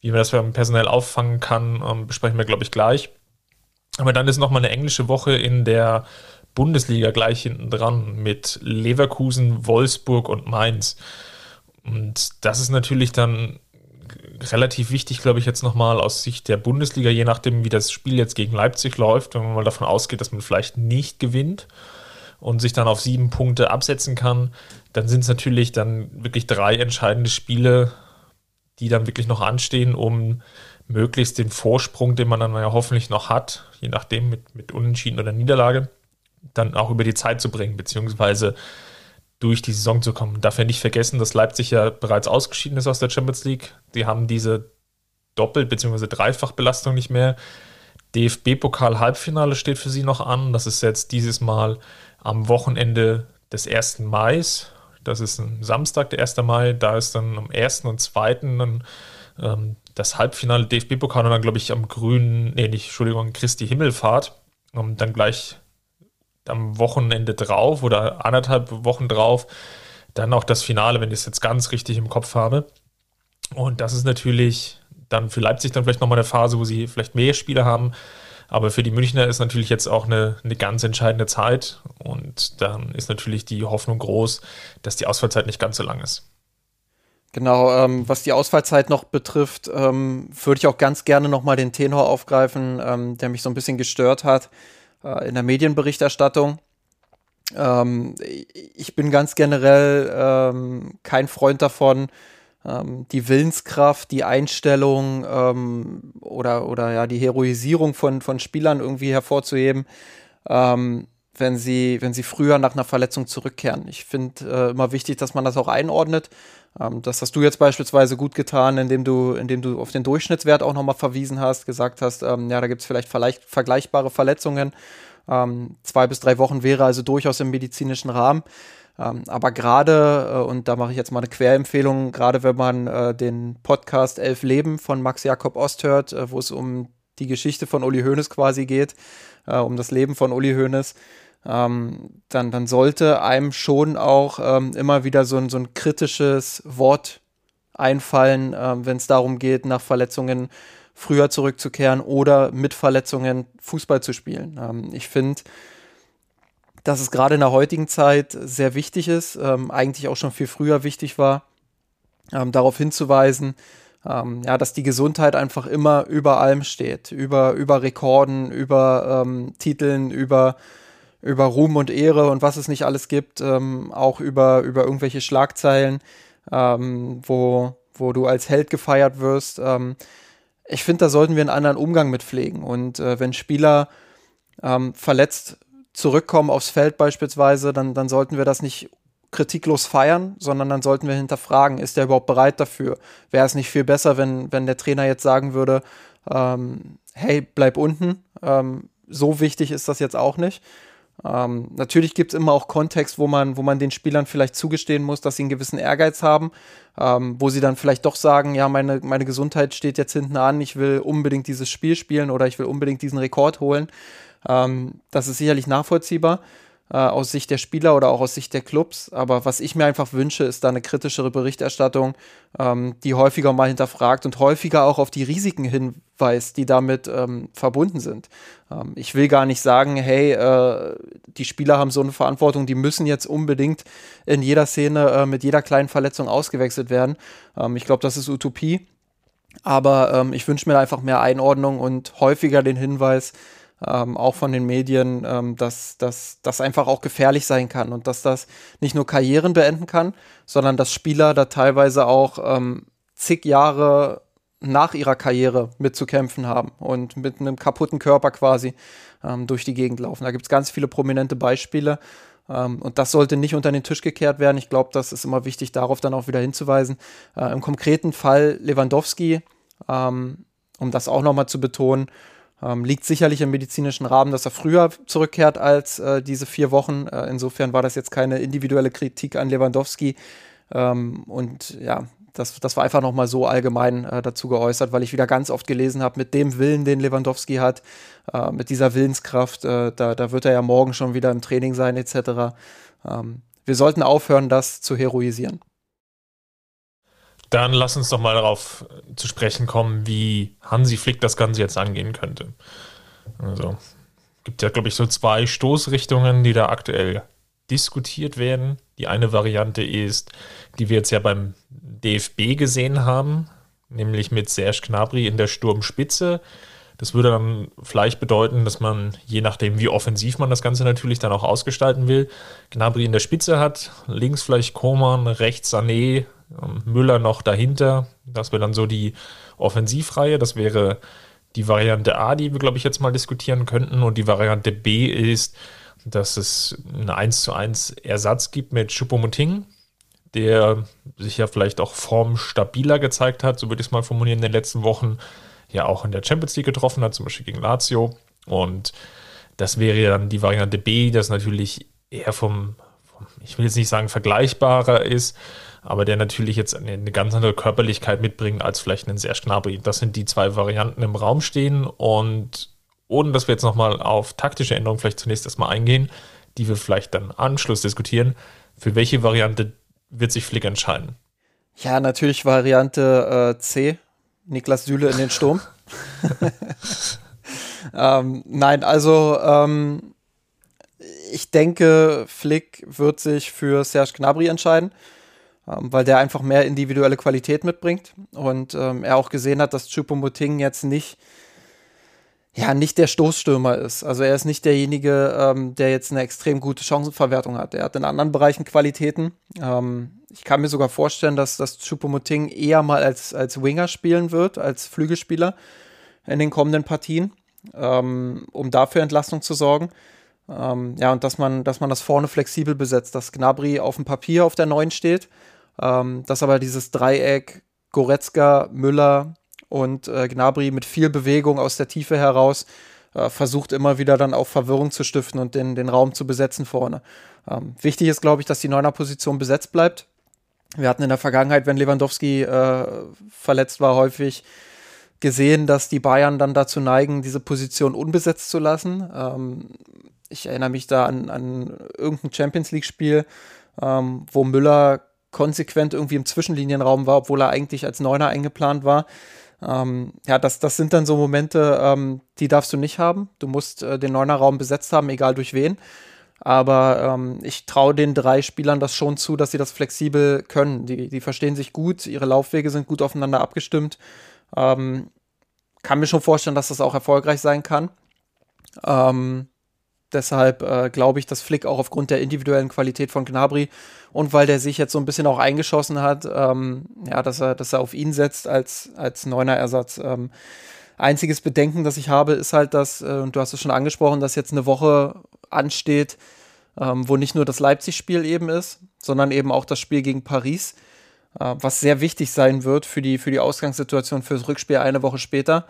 B: Wie man das personell auffangen kann, ähm, besprechen wir, glaube ich, gleich. Aber dann ist nochmal eine englische Woche in der Bundesliga gleich hinten dran mit Leverkusen, Wolfsburg und Mainz. Und das ist natürlich dann relativ wichtig, glaube ich, jetzt nochmal aus Sicht der Bundesliga, je nachdem, wie das Spiel jetzt gegen Leipzig läuft, wenn man mal davon ausgeht, dass man vielleicht nicht gewinnt und sich dann auf sieben Punkte absetzen kann, dann sind es natürlich dann wirklich drei entscheidende Spiele, die dann wirklich noch anstehen, um möglichst den Vorsprung, den man dann ja hoffentlich noch hat, je nachdem mit, mit Unentschieden oder Niederlage, dann auch über die Zeit zu bringen, beziehungsweise durch die Saison zu kommen. Darf ja nicht vergessen, dass Leipzig ja bereits ausgeschieden ist aus der Champions League. Die haben diese Doppel- bzw. Dreifachbelastung nicht mehr. DFB-Pokal-Halbfinale steht für sie noch an. Das ist jetzt dieses Mal am Wochenende des 1. Mai. Das ist ein Samstag, der 1. Mai. Da ist dann am 1. und 2. dann ähm, das Halbfinale DFB-Pokal und dann, glaube ich, am grünen, nee, nicht, Entschuldigung, Christi Himmelfahrt. Ähm, dann gleich am Wochenende drauf oder anderthalb Wochen drauf dann auch das Finale, wenn ich es jetzt ganz richtig im Kopf habe. Und das ist natürlich dann für Leipzig dann vielleicht nochmal eine Phase, wo sie vielleicht mehr Spiele haben. Aber für die Münchner ist natürlich jetzt auch eine, eine ganz entscheidende Zeit. Und dann ist natürlich die Hoffnung groß, dass die Ausfallzeit nicht ganz so lang ist.
A: Genau, ähm, was die Ausfallzeit noch betrifft, ähm, würde ich auch ganz gerne nochmal den Tenor aufgreifen, ähm, der mich so ein bisschen gestört hat in der Medienberichterstattung. Ähm, ich bin ganz generell ähm, kein Freund davon, ähm, die Willenskraft, die Einstellung ähm, oder, oder ja, die Heroisierung von, von Spielern irgendwie hervorzuheben, ähm, wenn, sie, wenn sie früher nach einer Verletzung zurückkehren. Ich finde äh, immer wichtig, dass man das auch einordnet. Ähm, das hast du jetzt beispielsweise gut getan, indem du, indem du auf den Durchschnittswert auch nochmal verwiesen hast, gesagt hast, ähm, ja, da gibt es vielleicht vergleichbare Verletzungen. Ähm, zwei bis drei Wochen wäre also durchaus im medizinischen Rahmen. Ähm, aber gerade, äh, und da mache ich jetzt mal eine Querempfehlung, gerade wenn man äh, den Podcast Elf Leben von Max Jakob Ost hört, äh, wo es um die Geschichte von Uli Hoeneß quasi geht, äh, um das Leben von Uli Hoeneß, ähm, dann, dann sollte einem schon auch ähm, immer wieder so ein, so ein kritisches Wort einfallen, ähm, wenn es darum geht, nach Verletzungen früher zurückzukehren oder mit Verletzungen Fußball zu spielen. Ähm, ich finde, dass es gerade in der heutigen Zeit sehr wichtig ist, ähm, eigentlich auch schon viel früher wichtig war, ähm, darauf hinzuweisen, ja, dass die Gesundheit einfach immer über allem steht, über, über Rekorden, über Titeln, über, über Ruhm und Ehre und was es nicht alles gibt, ähm, auch über, über irgendwelche Schlagzeilen, ähm, wo, wo du als Held gefeiert wirst. Ähm, ich finde, da sollten wir einen anderen Umgang mit pflegen. Und äh, wenn Spieler ähm, verletzt zurückkommen aufs Feld beispielsweise, dann, dann sollten wir das nicht kritiklos feiern, sondern dann sollten wir hinterfragen, ist der überhaupt bereit dafür? Wäre es nicht viel besser, wenn, wenn der Trainer jetzt sagen würde, ähm, hey, bleib unten, ähm, so wichtig ist das jetzt auch nicht. Ähm, natürlich gibt es immer auch Kontext, wo man, wo man den Spielern vielleicht zugestehen muss, dass sie einen gewissen Ehrgeiz haben, ähm, wo sie dann vielleicht doch sagen, ja, meine, meine Gesundheit steht jetzt hinten an, ich will unbedingt dieses Spiel spielen oder ich will unbedingt diesen Rekord holen. Ähm, das ist sicherlich nachvollziehbar äh, aus Sicht der Spieler oder auch aus Sicht der Clubs. Aber was ich mir einfach wünsche, ist da eine kritischere Berichterstattung, ähm, die häufiger mal hinterfragt und häufiger auch auf die Risiken hinweist, die damit ähm, verbunden sind. Ähm, ich will gar nicht sagen, hey, äh, die Spieler haben so eine Verantwortung, die müssen jetzt unbedingt in jeder Szene äh, mit jeder kleinen Verletzung ausgewechselt werden. Ähm, ich glaube, das ist Utopie. Aber ähm, ich wünsche mir einfach mehr Einordnung und häufiger den Hinweis, ähm, auch von den Medien, ähm, dass das einfach auch gefährlich sein kann und dass das nicht nur Karrieren beenden kann, sondern dass Spieler da teilweise auch ähm, zig Jahre nach ihrer Karriere mitzukämpfen haben und mit einem kaputten Körper quasi ähm, durch die Gegend laufen. Da gibt es ganz viele prominente Beispiele. Ähm, und das sollte nicht unter den Tisch gekehrt werden. Ich glaube, das ist immer wichtig, darauf dann auch wieder hinzuweisen. Äh, Im konkreten Fall Lewandowski, ähm, um das auch nochmal zu betonen, ähm, liegt sicherlich im medizinischen Rahmen, dass er früher zurückkehrt als äh, diese vier Wochen. Äh, insofern war das jetzt keine individuelle Kritik an Lewandowski. Ähm, und ja, das, das war einfach nochmal so allgemein äh, dazu geäußert, weil ich wieder ganz oft gelesen habe, mit dem Willen, den Lewandowski hat, äh, mit dieser Willenskraft, äh, da, da wird er ja morgen schon wieder im Training sein, etc. Ähm, wir sollten aufhören, das zu heroisieren.
B: Dann lass uns doch mal darauf zu sprechen kommen, wie Hansi Flick das Ganze jetzt angehen könnte. Also gibt ja, glaube ich, so zwei Stoßrichtungen, die da aktuell diskutiert werden. Die eine Variante ist, die wir jetzt ja beim DFB gesehen haben, nämlich mit Serge Gnabry in der Sturmspitze. Das würde dann vielleicht bedeuten, dass man, je nachdem, wie offensiv man das Ganze natürlich dann auch ausgestalten will, Gnabry in der Spitze hat, links vielleicht Koman, rechts Sané, ähm, Müller noch dahinter. Das wäre dann so die Offensivreihe. Das wäre die Variante A, die wir, glaube ich, jetzt mal diskutieren könnten. Und die Variante B ist, dass es einen 1 zu 1 Ersatz gibt mit Choupo-Moting, der sich ja vielleicht auch formstabiler gezeigt hat, so würde ich es mal formulieren, in den letzten Wochen ja auch in der Champions League getroffen hat, zum Beispiel gegen Lazio. Und das wäre dann die Variante B, das natürlich eher vom, vom ich will jetzt nicht sagen vergleichbarer ist, aber der natürlich jetzt eine, eine ganz andere Körperlichkeit mitbringt als vielleicht ein Serge Gnabry. Das sind die zwei Varianten im Raum stehen und ohne dass wir jetzt nochmal auf taktische Änderungen vielleicht zunächst erstmal eingehen, die wir vielleicht dann Anschluss diskutieren, für welche Variante wird sich Flick entscheiden?
A: Ja, natürlich Variante äh, C, Niklas Süle in den Sturm. ähm, nein, also ähm, ich denke, Flick wird sich für Serge Gnabry entscheiden ähm, weil der einfach mehr individuelle Qualität mitbringt und ähm, er auch gesehen hat, dass Choupo-Moting jetzt nicht ja, nicht der Stoßstürmer ist. Also er ist nicht derjenige, ähm, der jetzt eine extrem gute Chancenverwertung hat. Er hat in anderen Bereichen Qualitäten. Ähm, ich kann mir sogar vorstellen, dass das Choupo-Moting eher mal als, als Winger spielen wird, als Flügelspieler in den kommenden Partien, ähm, um dafür Entlastung zu sorgen. Ähm, ja, und dass man, dass man das vorne flexibel besetzt, dass Gnabry auf dem Papier auf der 9 steht ähm, dass aber dieses Dreieck Goretzka, Müller und äh, Gnabry mit viel Bewegung aus der Tiefe heraus äh, versucht immer wieder dann auch Verwirrung zu stiften und den, den Raum zu besetzen vorne. Ähm, wichtig ist, glaube ich, dass die Neuner-Position besetzt bleibt. Wir hatten in der Vergangenheit, wenn Lewandowski äh, verletzt war, häufig gesehen, dass die Bayern dann dazu neigen, diese Position unbesetzt zu lassen. Ähm, ich erinnere mich da an, an irgendein Champions League-Spiel, ähm, wo Müller konsequent irgendwie im Zwischenlinienraum war, obwohl er eigentlich als Neuner eingeplant war. Ähm, ja, das, das sind dann so Momente, ähm, die darfst du nicht haben. Du musst äh, den Neunerraum besetzt haben, egal durch wen. Aber ähm, ich traue den drei Spielern das schon zu, dass sie das flexibel können. Die, die verstehen sich gut, ihre Laufwege sind gut aufeinander abgestimmt. Ähm, kann mir schon vorstellen, dass das auch erfolgreich sein kann. Ähm, deshalb äh, glaube ich, dass Flick auch aufgrund der individuellen Qualität von Gnabry und weil der sich jetzt so ein bisschen auch eingeschossen hat, ähm, ja, dass er, dass er auf ihn setzt als, als neuner Ersatz. Ähm, einziges Bedenken, das ich habe, ist halt, dass, äh, und du hast es schon angesprochen, dass jetzt eine Woche ansteht, ähm, wo nicht nur das Leipzig-Spiel eben ist, sondern eben auch das Spiel gegen Paris, äh, was sehr wichtig sein wird für die, für die Ausgangssituation fürs Rückspiel eine Woche später.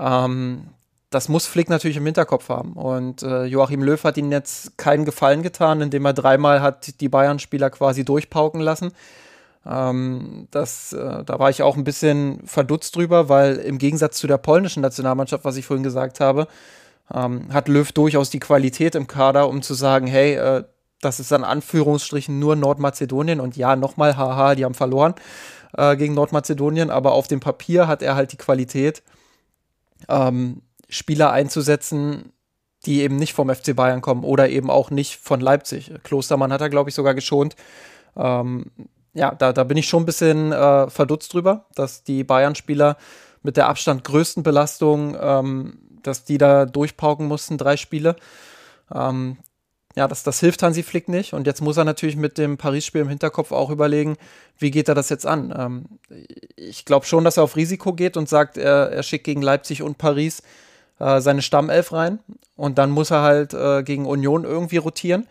A: Ähm, das muss Flick natürlich im Hinterkopf haben. Und äh, Joachim Löw hat ihnen jetzt keinen Gefallen getan, indem er dreimal hat die Bayern-Spieler quasi durchpauken lassen. Ähm, das, äh, da war ich auch ein bisschen verdutzt drüber, weil im Gegensatz zu der polnischen Nationalmannschaft, was ich vorhin gesagt habe, ähm, hat Löw durchaus die Qualität im Kader, um zu sagen, hey, äh, das ist an Anführungsstrichen nur Nordmazedonien und ja, nochmal, haha, die haben verloren äh, gegen Nordmazedonien, aber auf dem Papier hat er halt die Qualität, ähm, Spieler einzusetzen, die eben nicht vom FC Bayern kommen oder eben auch nicht von Leipzig. Klostermann hat er, glaube ich, sogar geschont. Ähm, ja, da, da bin ich schon ein bisschen äh, verdutzt drüber, dass die Bayern-Spieler mit der Abstand größten Belastung, ähm, dass die da durchpauken mussten, drei Spiele. Ähm, ja, das, das hilft Hansi Flick nicht. Und jetzt muss er natürlich mit dem Paris-Spiel im Hinterkopf auch überlegen, wie geht er das jetzt an. Ähm, ich glaube schon, dass er auf Risiko geht und sagt, er, er schickt gegen Leipzig und Paris äh, seine Stammelf rein. Und dann muss er halt äh, gegen Union irgendwie rotieren.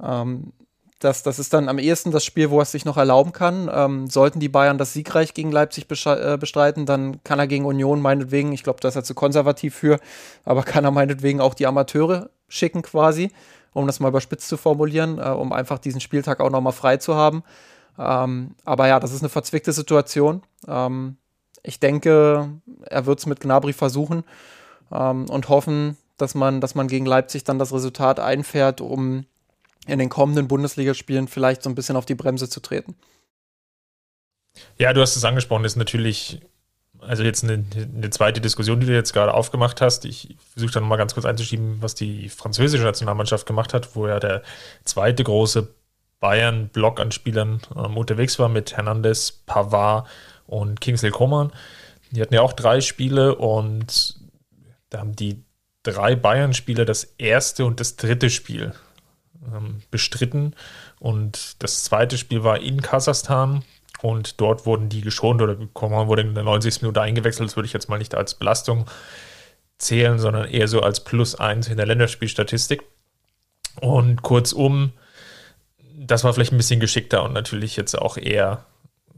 A: Ähm, das, das ist dann am ehesten das Spiel, wo er es sich noch erlauben kann. Ähm, sollten die Bayern das siegreich gegen Leipzig äh, bestreiten, dann kann er gegen Union meinetwegen, ich glaube, da ist er zu konservativ für, aber kann er meinetwegen auch die Amateure schicken quasi, um das mal überspitzt zu formulieren, äh, um einfach diesen Spieltag auch nochmal frei zu haben. Ähm, aber ja, das ist eine verzwickte Situation. Ähm, ich denke, er wird es mit Gnabry versuchen ähm, und hoffen, dass man, dass man gegen Leipzig dann das Resultat einfährt, um in den kommenden Bundesligaspielen vielleicht so ein bisschen auf die Bremse zu treten.
B: Ja, du hast es angesprochen, das ist natürlich, also jetzt eine, eine zweite Diskussion, die du jetzt gerade aufgemacht hast. Ich versuche da nochmal ganz kurz einzuschieben, was die französische Nationalmannschaft gemacht hat, wo ja der zweite große Bayern-Block an Spielern ähm, unterwegs war mit Hernandez, Pavard und Kingsley Coman. Die hatten ja auch drei Spiele und da haben die drei Bayern-Spieler das erste und das dritte Spiel ähm, bestritten. Und das zweite Spiel war in Kasachstan. Und dort wurden die geschont oder Coman wurde in der 90. Minute eingewechselt. Das würde ich jetzt mal nicht als Belastung zählen, sondern eher so als Plus 1 in der Länderspielstatistik. Und kurzum, das war vielleicht ein bisschen geschickter und natürlich jetzt auch eher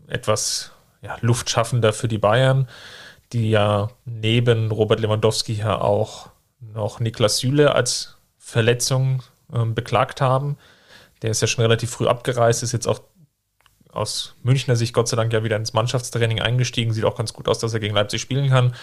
B: etwas ja, luftschaffender für die Bayern, die ja neben Robert Lewandowski ja auch noch Niklas Süle als Verletzung ähm, beklagt haben. Der ist ja schon relativ früh abgereist, ist jetzt auch aus Münchner Sicht Gott sei Dank ja wieder ins Mannschaftstraining eingestiegen. Sieht auch ganz gut aus, dass er gegen Leipzig spielen kann.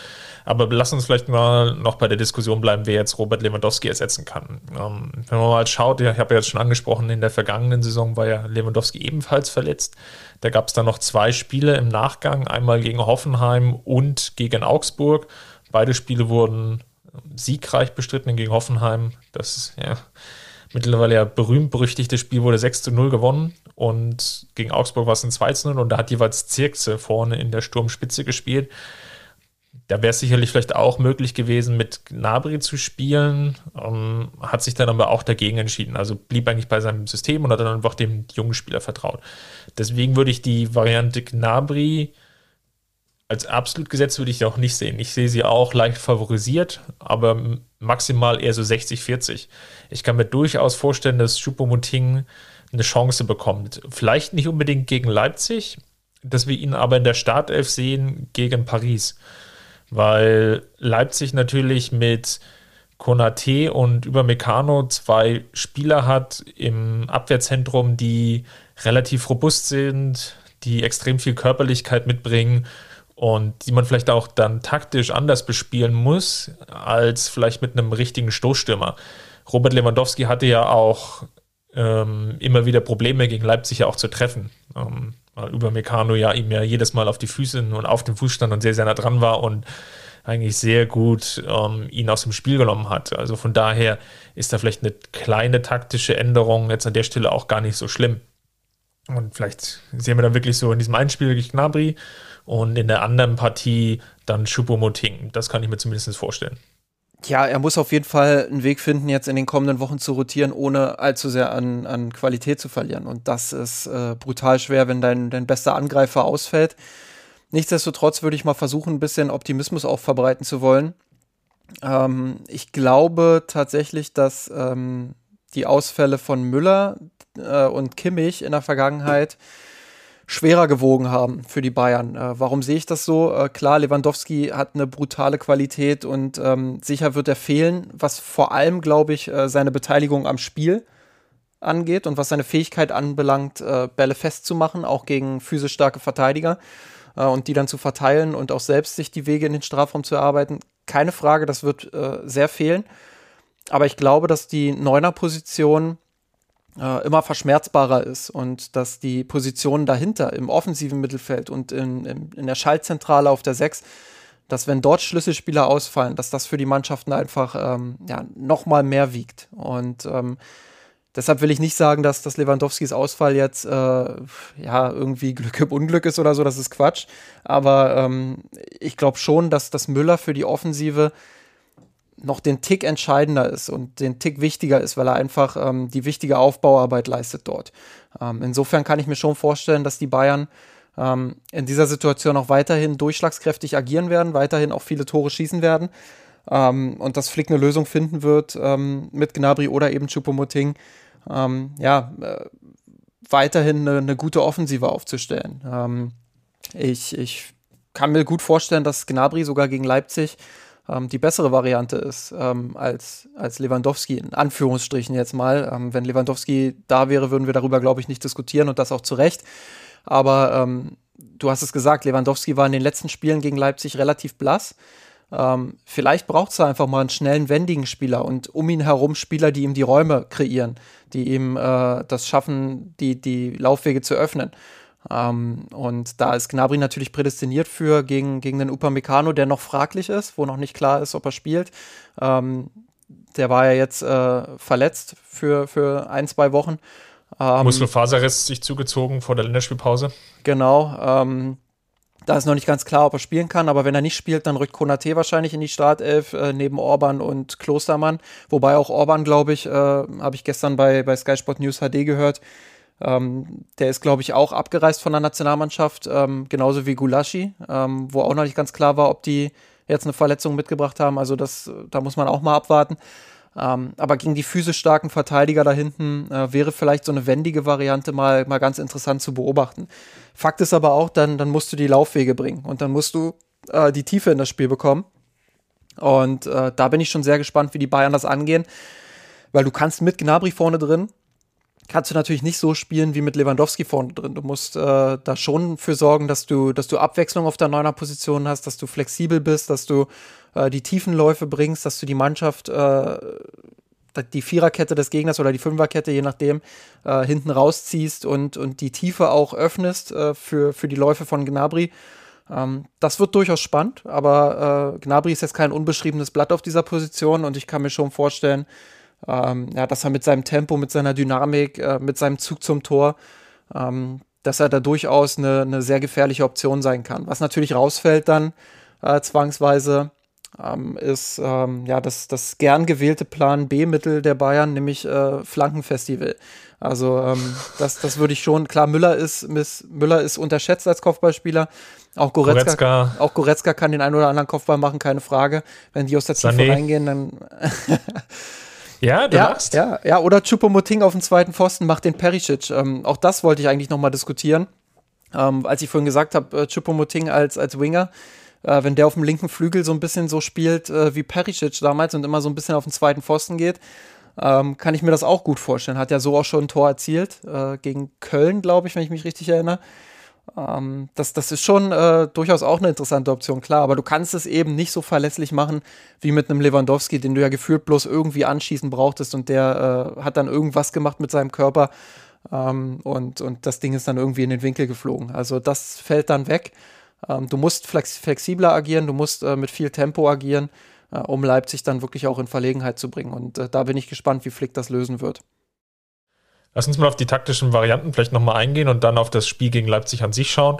B: Aber lass uns vielleicht mal noch bei der Diskussion bleiben, wer jetzt Robert Lewandowski ersetzen kann. Ähm, wenn man mal schaut, ich habe ja jetzt schon angesprochen, in der vergangenen Saison war ja Lewandowski ebenfalls verletzt. Da gab es dann noch zwei Spiele im Nachgang, einmal gegen Hoffenheim und gegen Augsburg. Beide Spiele wurden siegreich bestritten gegen Hoffenheim. Das ist ja mittlerweile ja berühmt-berüchtigte Spiel wurde 6 zu 0 gewonnen und gegen Augsburg war es ein 2 zu 0 und da hat jeweils Zirkse vorne in der Sturmspitze gespielt. Da wäre es sicherlich vielleicht auch möglich gewesen, mit Gnabry zu spielen, ähm, hat sich dann aber auch dagegen entschieden. Also blieb eigentlich bei seinem System und hat dann einfach dem jungen Spieler vertraut. Deswegen würde ich die Variante Gnabry als absolut gesetzt würde ich sie auch nicht sehen. Ich sehe sie auch leicht favorisiert, aber maximal eher so 60-40. Ich kann mir durchaus vorstellen, dass Choupo-Moting eine Chance bekommt. Vielleicht nicht unbedingt gegen Leipzig, dass wir ihn aber in der Startelf sehen gegen Paris. Weil Leipzig natürlich mit Konate und über Meccano zwei Spieler hat im Abwehrzentrum, die relativ robust sind, die extrem viel Körperlichkeit mitbringen und die man vielleicht auch dann taktisch anders bespielen muss, als vielleicht mit einem richtigen Stoßstürmer. Robert Lewandowski hatte ja auch ähm, immer wieder Probleme gegen Leipzig ja auch zu treffen. Ähm, über Meccano ja ihm ja jedes Mal auf die Füße und auf dem Fuß stand und sehr, sehr nah dran war und eigentlich sehr gut ähm, ihn aus dem Spiel genommen hat. Also von daher ist da vielleicht eine kleine taktische Änderung jetzt an der Stelle auch gar nicht so schlimm. Und vielleicht sehen wir dann wirklich so in diesem einen Spiel gegen Gnabry und in der anderen Partie dann Choupo-Moting. Das kann ich mir zumindest vorstellen.
A: Ja, er muss auf jeden Fall einen Weg finden, jetzt in den kommenden Wochen zu rotieren, ohne allzu sehr an, an Qualität zu verlieren. Und das ist äh, brutal schwer, wenn dein, dein bester Angreifer ausfällt. Nichtsdestotrotz würde ich mal versuchen, ein bisschen Optimismus auch verbreiten zu wollen. Ähm, ich glaube tatsächlich, dass ähm, die Ausfälle von Müller äh, und Kimmich in der Vergangenheit schwerer gewogen haben für die Bayern. Äh, warum sehe ich das so? Äh, klar, Lewandowski hat eine brutale Qualität und ähm, sicher wird er fehlen, was vor allem, glaube ich, äh, seine Beteiligung am Spiel angeht und was seine Fähigkeit anbelangt, äh, Bälle festzumachen, auch gegen physisch starke Verteidiger äh, und die dann zu verteilen und auch selbst sich die Wege in den Strafraum zu erarbeiten. Keine Frage, das wird äh, sehr fehlen. Aber ich glaube, dass die Neuner-Position äh, immer verschmerzbarer ist und dass die Position dahinter im offensiven Mittelfeld und in, in, in der Schaltzentrale auf der 6 dass wenn dort Schlüsselspieler ausfallen, dass das für die Mannschaften einfach ähm, ja, noch mal mehr wiegt. Und ähm, Deshalb will ich nicht sagen, dass das Lewandowskis Ausfall jetzt äh, ja irgendwie Glück im Unglück ist oder so, das ist Quatsch. Aber ähm, ich glaube schon, dass das Müller für die Offensive noch den Tick entscheidender ist und den Tick wichtiger ist, weil er einfach ähm, die wichtige Aufbauarbeit leistet dort. Ähm, insofern kann ich mir schon vorstellen, dass die Bayern ähm, in dieser Situation auch weiterhin durchschlagskräftig agieren werden, weiterhin auch viele Tore schießen werden ähm, und dass Flick eine Lösung finden wird ähm, mit Gnabry oder eben Choupo-Moting, ähm, ja, äh, weiterhin eine, eine, gute Offensive aufzustellen. Ich, ich kann mir gut vorstellen, dass Gnabry sogar gegen Leipzig ähm, die bessere Variante ist ähm, als, als Lewandowski, in Anführungsstrichen jetzt mal. Ähm, wenn Lewandowski da wäre, würden wir darüber, glaube ich, nicht diskutieren und das auch zu Recht. Aber ähm, du hast es gesagt, Lewandowski war in den letzten Spielen gegen Leipzig relativ blass. Ähm, vielleicht braucht es einfach mal einen schnellen, wendigen Spieler und um ihn herum Spieler, die ihm die Räume kreieren, die ihm äh, das schaffen, die, die Laufwege zu öffnen. Ähm, und da ist Gnabry natürlich prädestiniert für gegen, gegen den Upamecano, der noch fraglich ist, wo noch nicht klar ist, ob er spielt. Ähm, der war ja jetzt äh, verletzt für, für ein, zwei Wochen.
B: Ähm, Muskelfaserriss sich zugezogen vor der Länderspielpause.
A: Genau. Ähm, da ist noch nicht ganz klar, ob er spielen kann, aber wenn er nicht spielt, dann rückt Konate wahrscheinlich in die Startelf äh, neben Orban und Klostermann. Wobei auch Orban, glaube ich, äh, habe ich gestern bei, bei Sky Sport News HD gehört, ähm, der ist, glaube ich, auch abgereist von der Nationalmannschaft, ähm, genauso wie Gulaschi, ähm, wo auch noch nicht ganz klar war, ob die jetzt eine Verletzung mitgebracht haben. Also das, da muss man auch mal abwarten. Ähm, aber gegen die physisch starken Verteidiger da hinten äh, wäre vielleicht so eine wendige Variante mal, mal ganz interessant zu beobachten. Fakt ist aber auch, dann, dann musst du die Laufwege bringen und dann musst du äh, die Tiefe in das Spiel bekommen. Und äh, da bin ich schon sehr gespannt, wie die Bayern das angehen, weil du kannst mit Gnabry vorne drin, kannst du natürlich nicht so spielen wie mit Lewandowski vorne drin. Du musst äh, da schon für sorgen, dass du, dass du Abwechslung auf der neuner Position hast, dass du flexibel bist, dass du äh, die Tiefenläufe bringst, dass du die Mannschaft, äh, die Viererkette des Gegners oder die Fünferkette, je nachdem, äh, hinten rausziehst und, und die Tiefe auch öffnest äh, für, für die Läufe von Gnabry. Ähm, das wird durchaus spannend, aber äh, Gnabry ist jetzt kein unbeschriebenes Blatt auf dieser Position und ich kann mir schon vorstellen, ähm, ja, dass er mit seinem Tempo, mit seiner Dynamik, äh, mit seinem Zug zum Tor, ähm, dass er da durchaus eine, eine sehr gefährliche Option sein kann. Was natürlich rausfällt dann äh, zwangsweise, ähm, ist ähm, ja das, das gern gewählte Plan B-Mittel der Bayern, nämlich äh, Flankenfestival. Also ähm, das, das würde ich schon, klar, Müller ist, Miss, Müller ist unterschätzt als Kopfballspieler. Auch Goretzka, Goretzka. auch Goretzka kann den einen oder anderen Kopfball machen, keine Frage. Wenn die aus der Tiefe reingehen, dann
B: Ja, du
A: ja,
B: machst.
A: Ja, ja, oder Chupomoting auf dem zweiten Pfosten macht den Perisic. Ähm, auch das wollte ich eigentlich nochmal diskutieren. Ähm, als ich vorhin gesagt habe, äh, Chupomoting als, als Winger, äh, wenn der auf dem linken Flügel so ein bisschen so spielt äh, wie Perisic damals und immer so ein bisschen auf den zweiten Pfosten geht, ähm, kann ich mir das auch gut vorstellen. Hat ja so auch schon ein Tor erzielt, äh, gegen Köln, glaube ich, wenn ich mich richtig erinnere. Ähm, das, das ist schon äh, durchaus auch eine interessante Option, klar, aber du kannst es eben nicht so verlässlich machen wie mit einem Lewandowski, den du ja gefühlt bloß irgendwie anschießen brauchtest und der äh, hat dann irgendwas gemacht mit seinem Körper ähm, und, und das Ding ist dann irgendwie in den Winkel geflogen. Also das fällt dann weg. Ähm, du musst flex flexibler agieren, du musst äh, mit viel Tempo agieren, äh, um Leipzig dann wirklich auch in Verlegenheit zu bringen. Und äh, da bin ich gespannt, wie Flick das lösen wird.
B: Lass uns mal auf die taktischen Varianten vielleicht nochmal eingehen und dann auf das Spiel gegen Leipzig an sich schauen.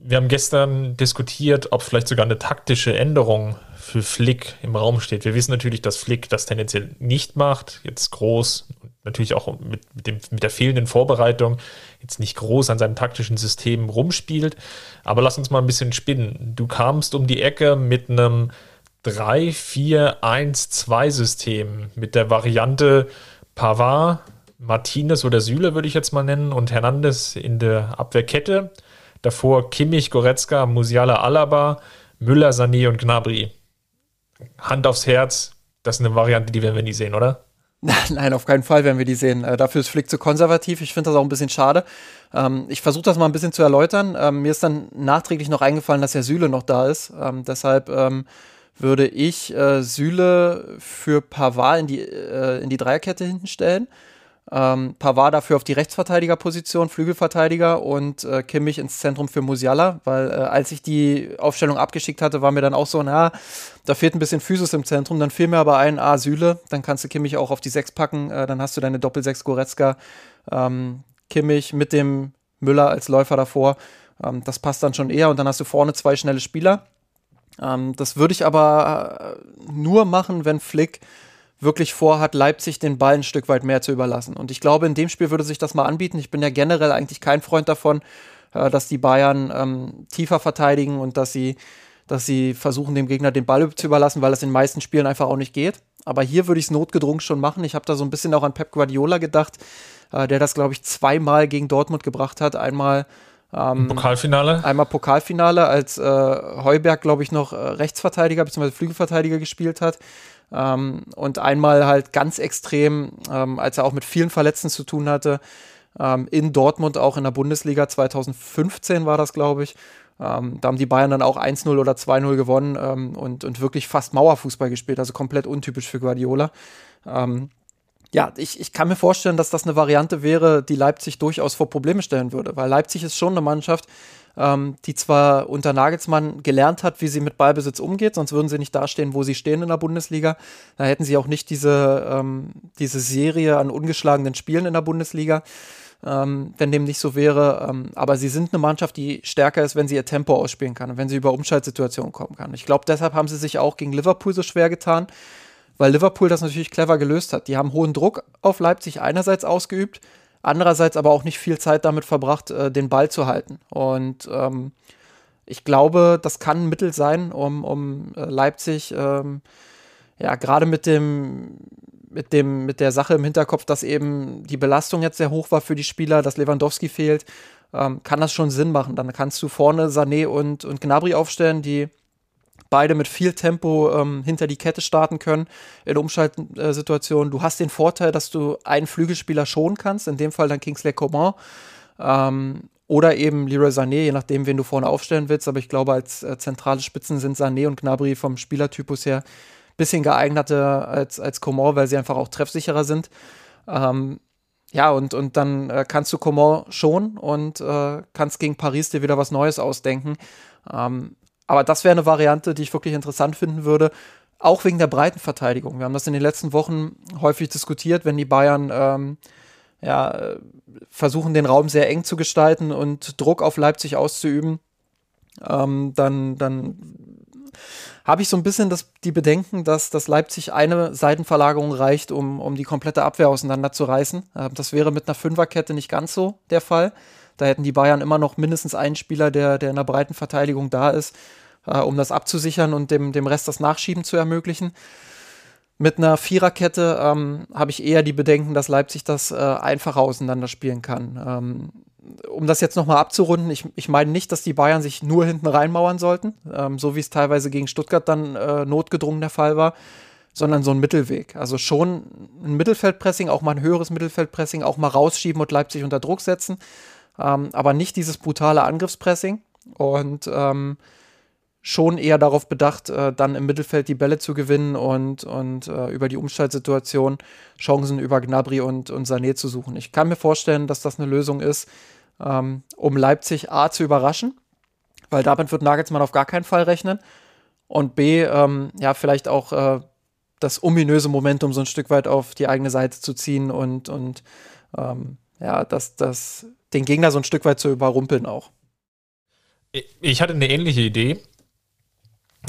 B: Wir haben gestern diskutiert, ob vielleicht sogar eine taktische Änderung für Flick im Raum steht. Wir wissen natürlich, dass Flick das tendenziell nicht macht, jetzt groß, natürlich auch mit, mit, dem, mit der fehlenden Vorbereitung, jetzt nicht groß an seinem taktischen System rumspielt. Aber lass uns mal ein bisschen spinnen. Du kamst um die Ecke mit einem 3-4-1-2-System, mit der Variante Pavard, Martinez oder Süle würde ich jetzt mal nennen und Hernandez in der Abwehrkette. Davor Kimmich, Goretzka, Musiala, Alaba, Müller, Sané und Gnabry. Hand aufs Herz, das ist eine Variante, die werden wir nie sehen, oder?
A: Nein, auf keinen Fall werden wir die sehen. Äh, dafür ist Flick zu konservativ. Ich finde das auch ein bisschen schade. Ähm, ich versuche das mal ein bisschen zu erläutern. Ähm, mir ist dann nachträglich noch eingefallen, dass ja Süle noch da ist. Ähm, deshalb würde ich äh, Süle für Pavard in die, äh, in die Dreierkette hinten stellen. Ähm, Pavard dafür auf die Rechtsverteidigerposition, Flügelverteidiger und äh, Kimmich ins Zentrum für Musiala, weil äh, als ich die Aufstellung abgeschickt hatte, war mir dann auch so, na, da fehlt ein bisschen Physis im Zentrum, dann fiel mir aber ein, ah, Süle, dann kannst du Kimmich auch auf die Sechs packen, äh, dann hast du deine Doppel-Sechs Goretzka, ähm, Kimmich mit dem Müller als Läufer davor, ähm, das passt dann schon eher und dann hast du vorne zwei schnelle Spieler. Ähm, das würde ich aber äh, nur machen, wenn Flick wirklich vorhat, Leipzig den Ball ein Stück weit mehr zu überlassen. Und ich glaube, in dem Spiel würde sich das mal anbieten. Ich bin ja generell eigentlich kein Freund davon, äh, dass die Bayern ähm, tiefer verteidigen und dass sie, dass sie versuchen, dem Gegner den Ball zu überlassen, weil das in den meisten Spielen einfach auch nicht geht. Aber hier würde ich es notgedrungen schon machen. Ich habe da so ein bisschen auch an Pep Guardiola gedacht, äh, der das, glaube ich, zweimal gegen Dortmund gebracht hat. Einmal
B: ähm, Pokalfinale?
A: Einmal Pokalfinale, als äh, Heuberg, glaube ich, noch äh, Rechtsverteidiger bzw. Flügelverteidiger gespielt hat. Ähm, und einmal halt ganz extrem, ähm, als er auch mit vielen Verletzten zu tun hatte, ähm, in Dortmund auch in der Bundesliga 2015 war das, glaube ich. Ähm, da haben die Bayern dann auch 1-0 oder 2-0 gewonnen ähm, und, und wirklich fast Mauerfußball gespielt, also komplett untypisch für Guardiola. Ähm, ja, ich, ich kann mir vorstellen, dass das eine Variante wäre, die Leipzig durchaus vor Probleme stellen würde, weil Leipzig ist schon eine Mannschaft, ähm, die zwar unter Nagelsmann gelernt hat, wie sie mit Ballbesitz umgeht, sonst würden sie nicht dastehen, wo sie stehen in der Bundesliga. Da hätten sie auch nicht diese, ähm, diese Serie an ungeschlagenen Spielen in der Bundesliga. Ähm, wenn dem nicht so wäre. Ähm, aber sie sind eine Mannschaft, die stärker ist, wenn sie ihr Tempo ausspielen kann und wenn sie über Umschaltsituationen kommen kann. Ich glaube, deshalb haben sie sich auch gegen Liverpool so schwer getan, weil Liverpool das natürlich clever gelöst hat. Die haben hohen Druck auf Leipzig einerseits ausgeübt, andererseits aber auch nicht viel Zeit damit verbracht, äh, den Ball zu halten. Und ähm, ich glaube, das kann ein Mittel sein, um, um äh, Leipzig, ähm, ja, gerade mit dem, mit dem, mit der Sache im Hinterkopf, dass eben die Belastung jetzt sehr hoch war für die Spieler, dass Lewandowski fehlt, ähm, kann das schon Sinn machen. Dann kannst du vorne Sané und, und Gnabry aufstellen, die beide mit viel Tempo ähm, hinter die Kette starten können in Umschaltsituationen. Du hast den Vorteil, dass du einen Flügelspieler schonen kannst, in dem Fall dann Kingsley Coman. Ähm, oder eben Leroy Sané, je nachdem, wen du vorne aufstellen willst. Aber ich glaube, als äh, zentrale Spitzen sind Sané und Gnabry vom Spielertypus her ein bisschen geeigneter als, als Coman, weil sie einfach auch treffsicherer sind. Ähm, ja, und, und dann äh, kannst du Coman schon und äh, kannst gegen Paris dir wieder was Neues ausdenken. Ähm, aber das wäre eine Variante, die ich wirklich interessant finden würde. Auch wegen der breiten Verteidigung. Wir haben das in den letzten Wochen häufig diskutiert, wenn die Bayern ähm, ja, versuchen, den Raum sehr eng zu gestalten und Druck auf Leipzig auszuüben. Ähm, dann, dann habe ich so ein bisschen das, die Bedenken, dass, dass Leipzig eine Seitenverlagerung reicht, um, um die komplette Abwehr auseinanderzureißen. Äh, das wäre mit einer Fünferkette nicht ganz so der Fall. Da hätten die Bayern immer noch mindestens einen Spieler, der, der in der breiten Verteidigung da ist, äh, um das abzusichern und dem, dem Rest das Nachschieben zu ermöglichen. Mit einer Viererkette ähm, habe ich eher die Bedenken, dass Leipzig das äh, einfacher auseinanderspielen kann. Ähm, um das jetzt nochmal abzurunden, ich, ich meine nicht, dass die Bayern sich nur hinten reinmauern sollten, ähm, so wie es teilweise gegen Stuttgart dann äh, notgedrungen der Fall war, sondern so ein Mittelweg. Also schon ein Mittelfeldpressing, auch mal ein höheres Mittelfeldpressing, auch mal rausschieben und Leipzig unter Druck setzen ähm, aber nicht dieses brutale Angriffspressing und ähm, schon eher darauf bedacht, äh, dann im Mittelfeld die Bälle zu gewinnen und, und äh, über die Umschaltsituation Chancen über Gnabry und, und Sané zu suchen. Ich kann mir vorstellen, dass das eine Lösung ist, ähm, um Leipzig A zu überraschen, weil damit wird Nagelsmann auf gar keinen Fall rechnen und B, ähm, ja, vielleicht auch äh, das ominöse Momentum so ein Stück weit auf die eigene Seite zu ziehen und, und ähm, ja, das, das, den Gegner so ein Stück weit zu überrumpeln auch.
B: Ich hatte eine ähnliche Idee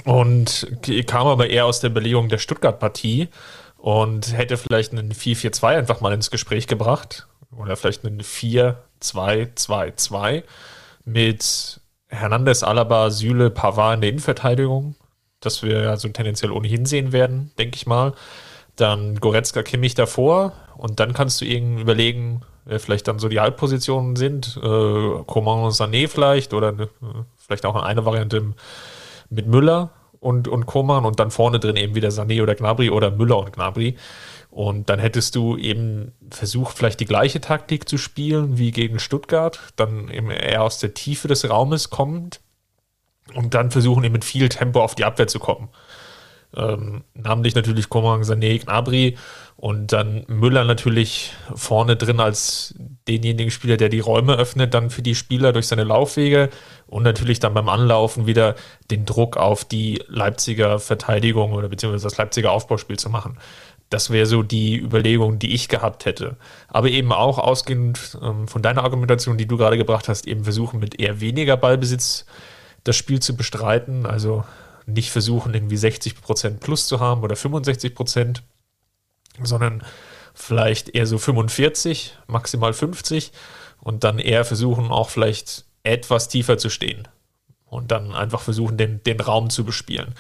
B: und kam aber eher aus der Belegung der Stuttgart-Partie und hätte vielleicht einen 4-4-2 einfach mal ins Gespräch gebracht oder vielleicht einen 4-2-2-2 mit Hernandez, Alaba, Süle, Pavard in der Innenverteidigung, das wir ja so tendenziell ohnehin sehen werden, denke ich mal. Dann Goretzka, Kimmich davor und dann kannst du irgendwie überlegen, wer vielleicht dann so die Halbpositionen sind. Äh, Coman, Sané vielleicht oder ne, vielleicht auch eine Variante mit Müller und, und Koman und dann vorne drin eben wieder Sané oder Gnabry oder Müller und Gnabry. Und dann hättest du eben versucht, vielleicht die gleiche Taktik zu spielen wie gegen Stuttgart, dann eben eher aus der Tiefe des Raumes kommend und dann versuchen eben mit viel Tempo auf die Abwehr zu kommen. Ähm, namentlich natürlich Koman, Sané, Gnabry und dann Müller natürlich vorne drin als denjenigen Spieler, der die Räume öffnet, dann für die Spieler durch seine Laufwege und natürlich dann beim Anlaufen wieder den Druck auf die Leipziger Verteidigung oder beziehungsweise das Leipziger Aufbauspiel zu machen. Das wäre so die Überlegung, die ich gehabt hätte. Aber eben auch ausgehend ähm, von deiner Argumentation, die du gerade gebracht hast, eben versuchen mit eher weniger Ballbesitz das Spiel zu bestreiten. Also nicht versuchen, irgendwie 60% plus zu haben oder 65%, sondern vielleicht eher so 45, maximal 50 und dann eher versuchen, auch vielleicht etwas tiefer zu stehen und dann einfach versuchen, den, den Raum zu bespielen.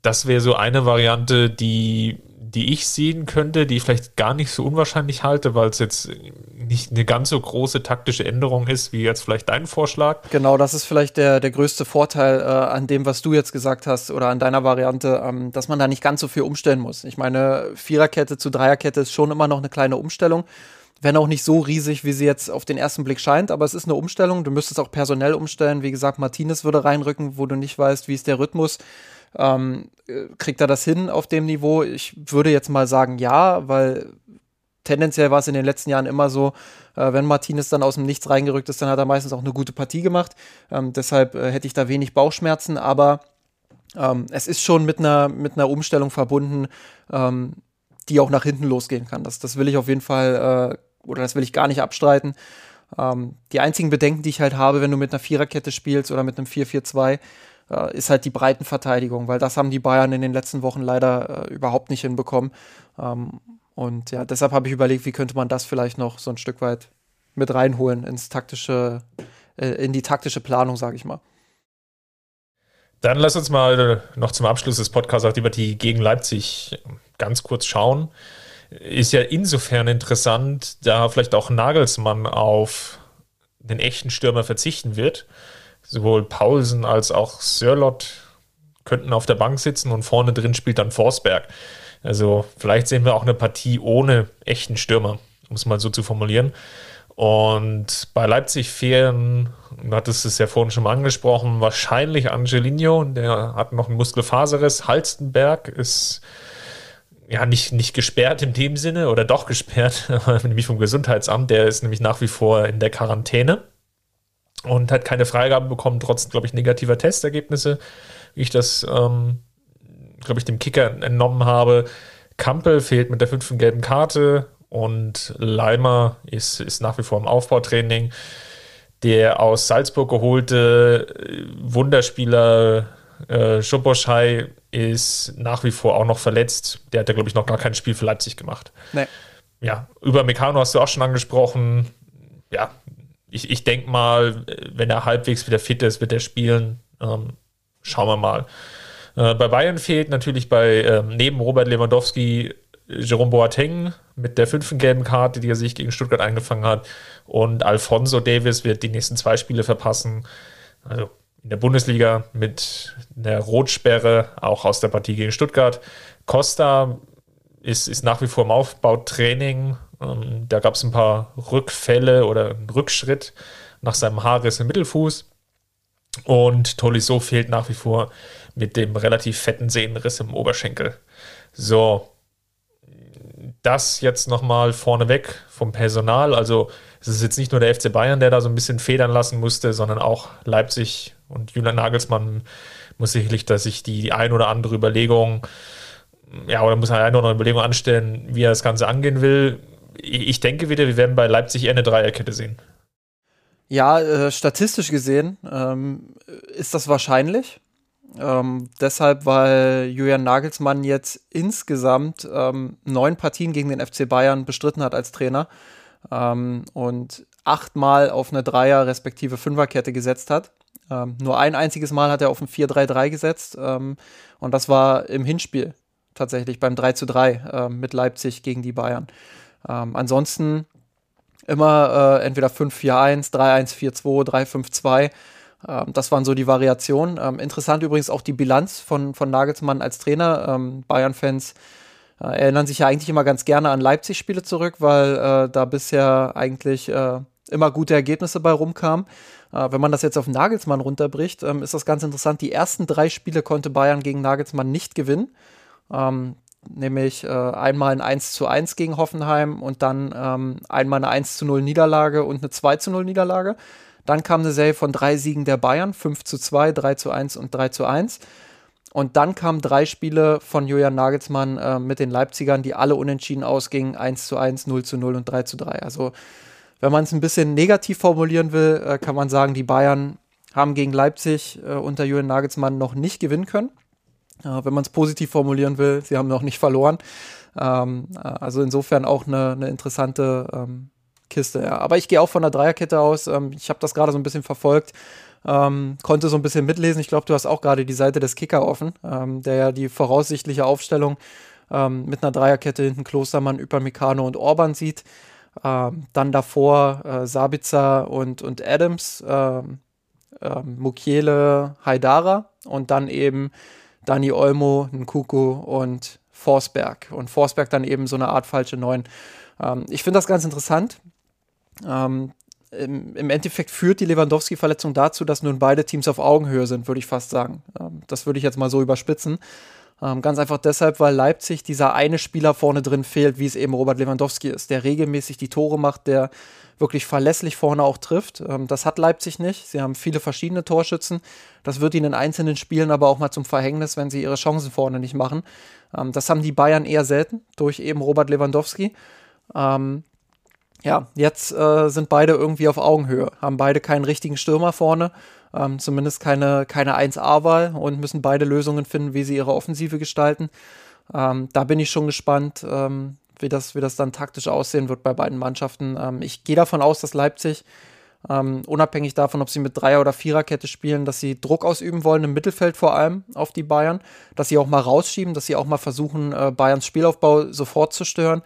B: Das wäre so eine Variante, die die ich sehen könnte, die ich vielleicht gar nicht so unwahrscheinlich halte, weil es jetzt nicht eine ganz so große taktische Änderung ist, wie jetzt vielleicht dein Vorschlag.
A: Genau, das ist vielleicht der, der größte Vorteil äh, an dem, was du jetzt gesagt hast oder an deiner Variante, ähm, dass man da nicht ganz so viel umstellen muss. Ich meine, Viererkette zu Dreierkette ist schon immer noch eine kleine Umstellung. Wenn auch nicht so riesig, wie sie jetzt auf den ersten Blick scheint, aber es ist eine Umstellung. Du müsstest auch personell umstellen. Wie gesagt, Martinez würde reinrücken, wo du nicht weißt, wie ist der Rhythmus. Ähm, kriegt er das hin auf dem Niveau? Ich würde jetzt mal sagen, ja, weil tendenziell war es in den letzten Jahren immer so, äh, wenn Martinez dann aus dem Nichts reingerückt ist, dann hat er meistens auch eine gute Partie gemacht. Ähm, deshalb äh, hätte ich da wenig Bauchschmerzen, aber ähm, es ist schon mit einer, mit einer Umstellung verbunden, ähm, die auch nach hinten losgehen kann. Das, das will ich auf jeden Fall, äh, oder das will ich gar nicht abstreiten. Ähm, die einzigen Bedenken, die ich halt habe, wenn du mit einer Viererkette spielst oder mit einem 4-4-2, äh, ist halt die Breitenverteidigung, weil das haben die Bayern in den letzten Wochen leider äh, überhaupt nicht hinbekommen. Ähm, und ja, deshalb habe ich überlegt, wie könnte man das vielleicht noch so ein Stück weit mit reinholen ins taktische, äh, in die taktische Planung, sage ich mal.
B: Dann lass uns mal noch zum Abschluss des Podcasts auf die Partie gegen Leipzig ganz kurz schauen. Ist ja insofern interessant, da vielleicht auch Nagelsmann auf den echten Stürmer verzichten wird sowohl Paulsen als auch Sörlot könnten auf der Bank sitzen und vorne drin spielt dann Forsberg. Also vielleicht sehen wir auch eine Partie ohne echten Stürmer, um es mal so zu formulieren. Und bei Leipzig fehlen, du hattest es ja vorhin schon mal angesprochen, wahrscheinlich Angelino, der hat noch einen Muskelfaserriss. Halstenberg ist ja nicht, nicht gesperrt in dem Sinne oder doch gesperrt, nämlich vom Gesundheitsamt. Der ist nämlich nach wie vor in der Quarantäne und hat keine Freigabe bekommen, trotz, glaube ich, negativer Testergebnisse, wie ich das, ähm, glaube ich, dem Kicker entnommen habe. Kampel fehlt mit der fünften gelben Karte und Leimer ist, ist nach wie vor im Aufbautraining. Der aus Salzburg geholte äh, Wunderspieler äh, Schoboschai ist nach wie vor auch noch verletzt. Der hat ja, glaube ich, noch gar kein Spiel für Leipzig gemacht. Nee. Ja, über Meccano hast du auch schon angesprochen. Ja, ich, ich denke mal, wenn er halbwegs wieder fit ist, wird er spielen. Ähm, schauen wir mal. Äh, bei Bayern fehlt natürlich bei ähm, neben Robert Lewandowski Jerome Boateng mit der fünften gelben Karte, die er sich gegen Stuttgart eingefangen hat. Und Alfonso Davis wird die nächsten zwei Spiele verpassen. Also in der Bundesliga mit einer Rotsperre, auch aus der Partie gegen Stuttgart. Costa ist, ist nach wie vor im Aufbautraining Ähm, da gab es ein paar Rückfälle oder einen Rückschritt nach seinem Haarriss im Mittelfuß. Und Tolisso fehlt nach wie vor mit dem relativ fetten Sehnenriss im Oberschenkel. So, das jetzt nochmal vorneweg vom Personal. Also es ist jetzt nicht nur der FC Bayern, der da so ein bisschen federn lassen musste, sondern auch Leipzig und Julian Nagelsmann muss sicherlich, dass sich die ein oder andere Überlegung, ja, oder muss eine oder andere Überlegung anstellen, wie er das Ganze angehen will. Ich denke wieder, wir werden bei Leipzig eher eine Dreierkette sehen.
A: Ja, äh, statistisch gesehen ähm, ist das wahrscheinlich. Ähm, deshalb, weil Julian Nagelsmann jetzt insgesamt ähm, neun Partien gegen den FC Bayern bestritten hat als Trainer ähm, und achtmal auf eine Dreier- respektive Fünferkette gesetzt hat. Ähm, nur ein einziges Mal hat er auf ein 4-3-3 gesetzt ähm, und das war im Hinspiel tatsächlich beim 3 3 äh, mit Leipzig gegen die Bayern. Ähm, ansonsten immer äh, entweder 5-4-1, 3-1-4-2, 3-5-2 ähm, das waren so die Variationen. Ähm, interessant übrigens auch die Bilanz von, von Nagelsmann als Trainer. Ähm, Bayern-Fans äh, erinnern sich ja eigentlich immer ganz gerne an Leipzig-Spiele zurück, weil äh, da bisher eigentlich äh, immer gute Ergebnisse bei rumkamen. Äh, wenn man das jetzt auf Nagelsmann runterbricht, ähm, ist das ganz interessant. Die ersten drei Spiele konnte Bayern gegen Nagelsmann nicht gewinnen. Nämlich äh, einmal ein 1 zu 1 gegen Hoffenheim und dann ähm, einmal eine 1 zu 0 Niederlage und eine 2 zu 0 Niederlage. Dann kam eine Serie von drei Siegen der Bayern, 5 zu 2, 3 zu 1 und 3 zu 1. Und dann kamen drei Spiele von Julian Nagelsmann äh, mit den Leipzigern, die alle unentschieden ausgingen, 1 zu 1, 0 zu 0 und 3 zu 3. Also wenn man es ein bisschen negativ formulieren will, äh, kann man sagen, die Bayern haben gegen Leipzig äh, unter Julian Nagelsmann noch nicht gewinnen können. Äh, wenn man es positiv formulieren will, sie haben noch nicht verloren. Ähm, äh, also insofern auch eine, eine interessante ähm, Kiste, ja. Aber ich gehe auch von der Dreierkette aus. Ähm, ich habe das gerade so ein bisschen verfolgt. Ähm, konnte so ein bisschen mitlesen. Ich glaube, du hast auch gerade die Seite des Kicker offen, ähm, der ja die voraussichtliche Aufstellung ähm, mit einer Dreierkette hinten Klostermann, Upamecano und Orban sieht. Dann davor äh, Sabitzer und, und Adams, Mukiele, Haidara und dann eben Dani Olmo, Nkuku und Forsberg. Und Forsberg dann eben so eine Art falsche Neun. ich finde das ganz interessant. Ähm, im, im, Endeffekt führt die Lewandowski-Verletzung dazu, dass nun beide Teams auf Augenhöhe sind, würde ich fast sagen. Ähm, das würde ich jetzt mal so überspitzen. Ähm, ganz einfach deshalb, weil Leipzig dieser eine Spieler vorne drin fehlt, wie es eben Robert Lewandowski ist, der regelmäßig die Tore macht, der wirklich verlässlich vorne auch trifft. Ähm, das hat Leipzig nicht. Sie haben viele verschiedene Torschützen. Das wird ihnen in einzelnen Spielen aber auch mal zum Verhängnis, wenn sie ihre Chancen vorne nicht machen. Ähm, das haben die Bayern eher selten durch eben Robert Lewandowski. Ja, jetzt äh, sind beide irgendwie auf Augenhöhe, haben beide keinen richtigen Stürmer vorne, ähm, zumindest keine, keine 1A-Wahl und müssen beide Lösungen finden, wie sie ihre Offensive gestalten. Ähm, da bin ich schon gespannt, ähm, wie, das, wie das dann taktisch aussehen wird bei beiden Mannschaften. Ähm, ich gehe davon aus, dass Leipzig, ähm, unabhängig davon, ob sie mit Dreier- oder Viererkette spielen, dass sie Druck ausüben wollen, im Mittelfeld vor allem auf die Bayern, dass sie auch mal rausschieben, dass sie auch mal versuchen, äh, Bayerns Spielaufbau sofort zu stören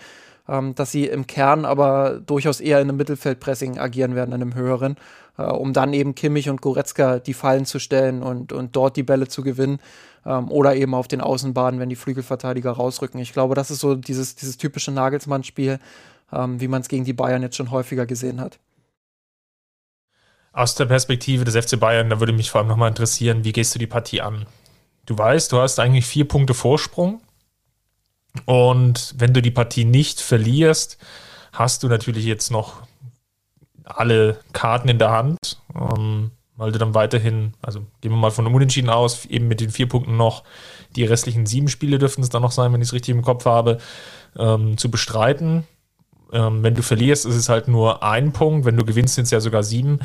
A: ähm, dass sie im Kern aber durchaus eher in einem Mittelfeldpressing agieren werden, in einem höheren, äh, um dann eben Kimmich und Goretzka die Fallen zu stellen und, und dort die Bälle zu gewinnen ähm, oder eben auf den Außenbahnen, wenn die Flügelverteidiger rausrücken. Ich glaube, das ist so dieses, dieses typische Nagelsmann-Spiel, ähm, wie man es gegen die Bayern jetzt schon häufiger gesehen hat.
B: Aus der Perspektive des FC Bayern, da würde mich vor allem nochmal interessieren, wie gehst du die Partie an? Du weißt, du hast eigentlich vier Punkte Vorsprung und wenn du die Partie nicht verlierst, hast du natürlich jetzt noch alle Karten in der Hand, ähm, weil du dann weiterhin, also gehen wir mal von einem Unentschieden aus, eben mit den vier Punkten noch, die restlichen sieben Spiele dürften es dann noch sein, wenn ich es richtig im Kopf habe, ähm, zu bestreiten. Ähm, wenn du verlierst, ist es halt nur ein Punkt, wenn du gewinnst, sind es ja sogar sieben.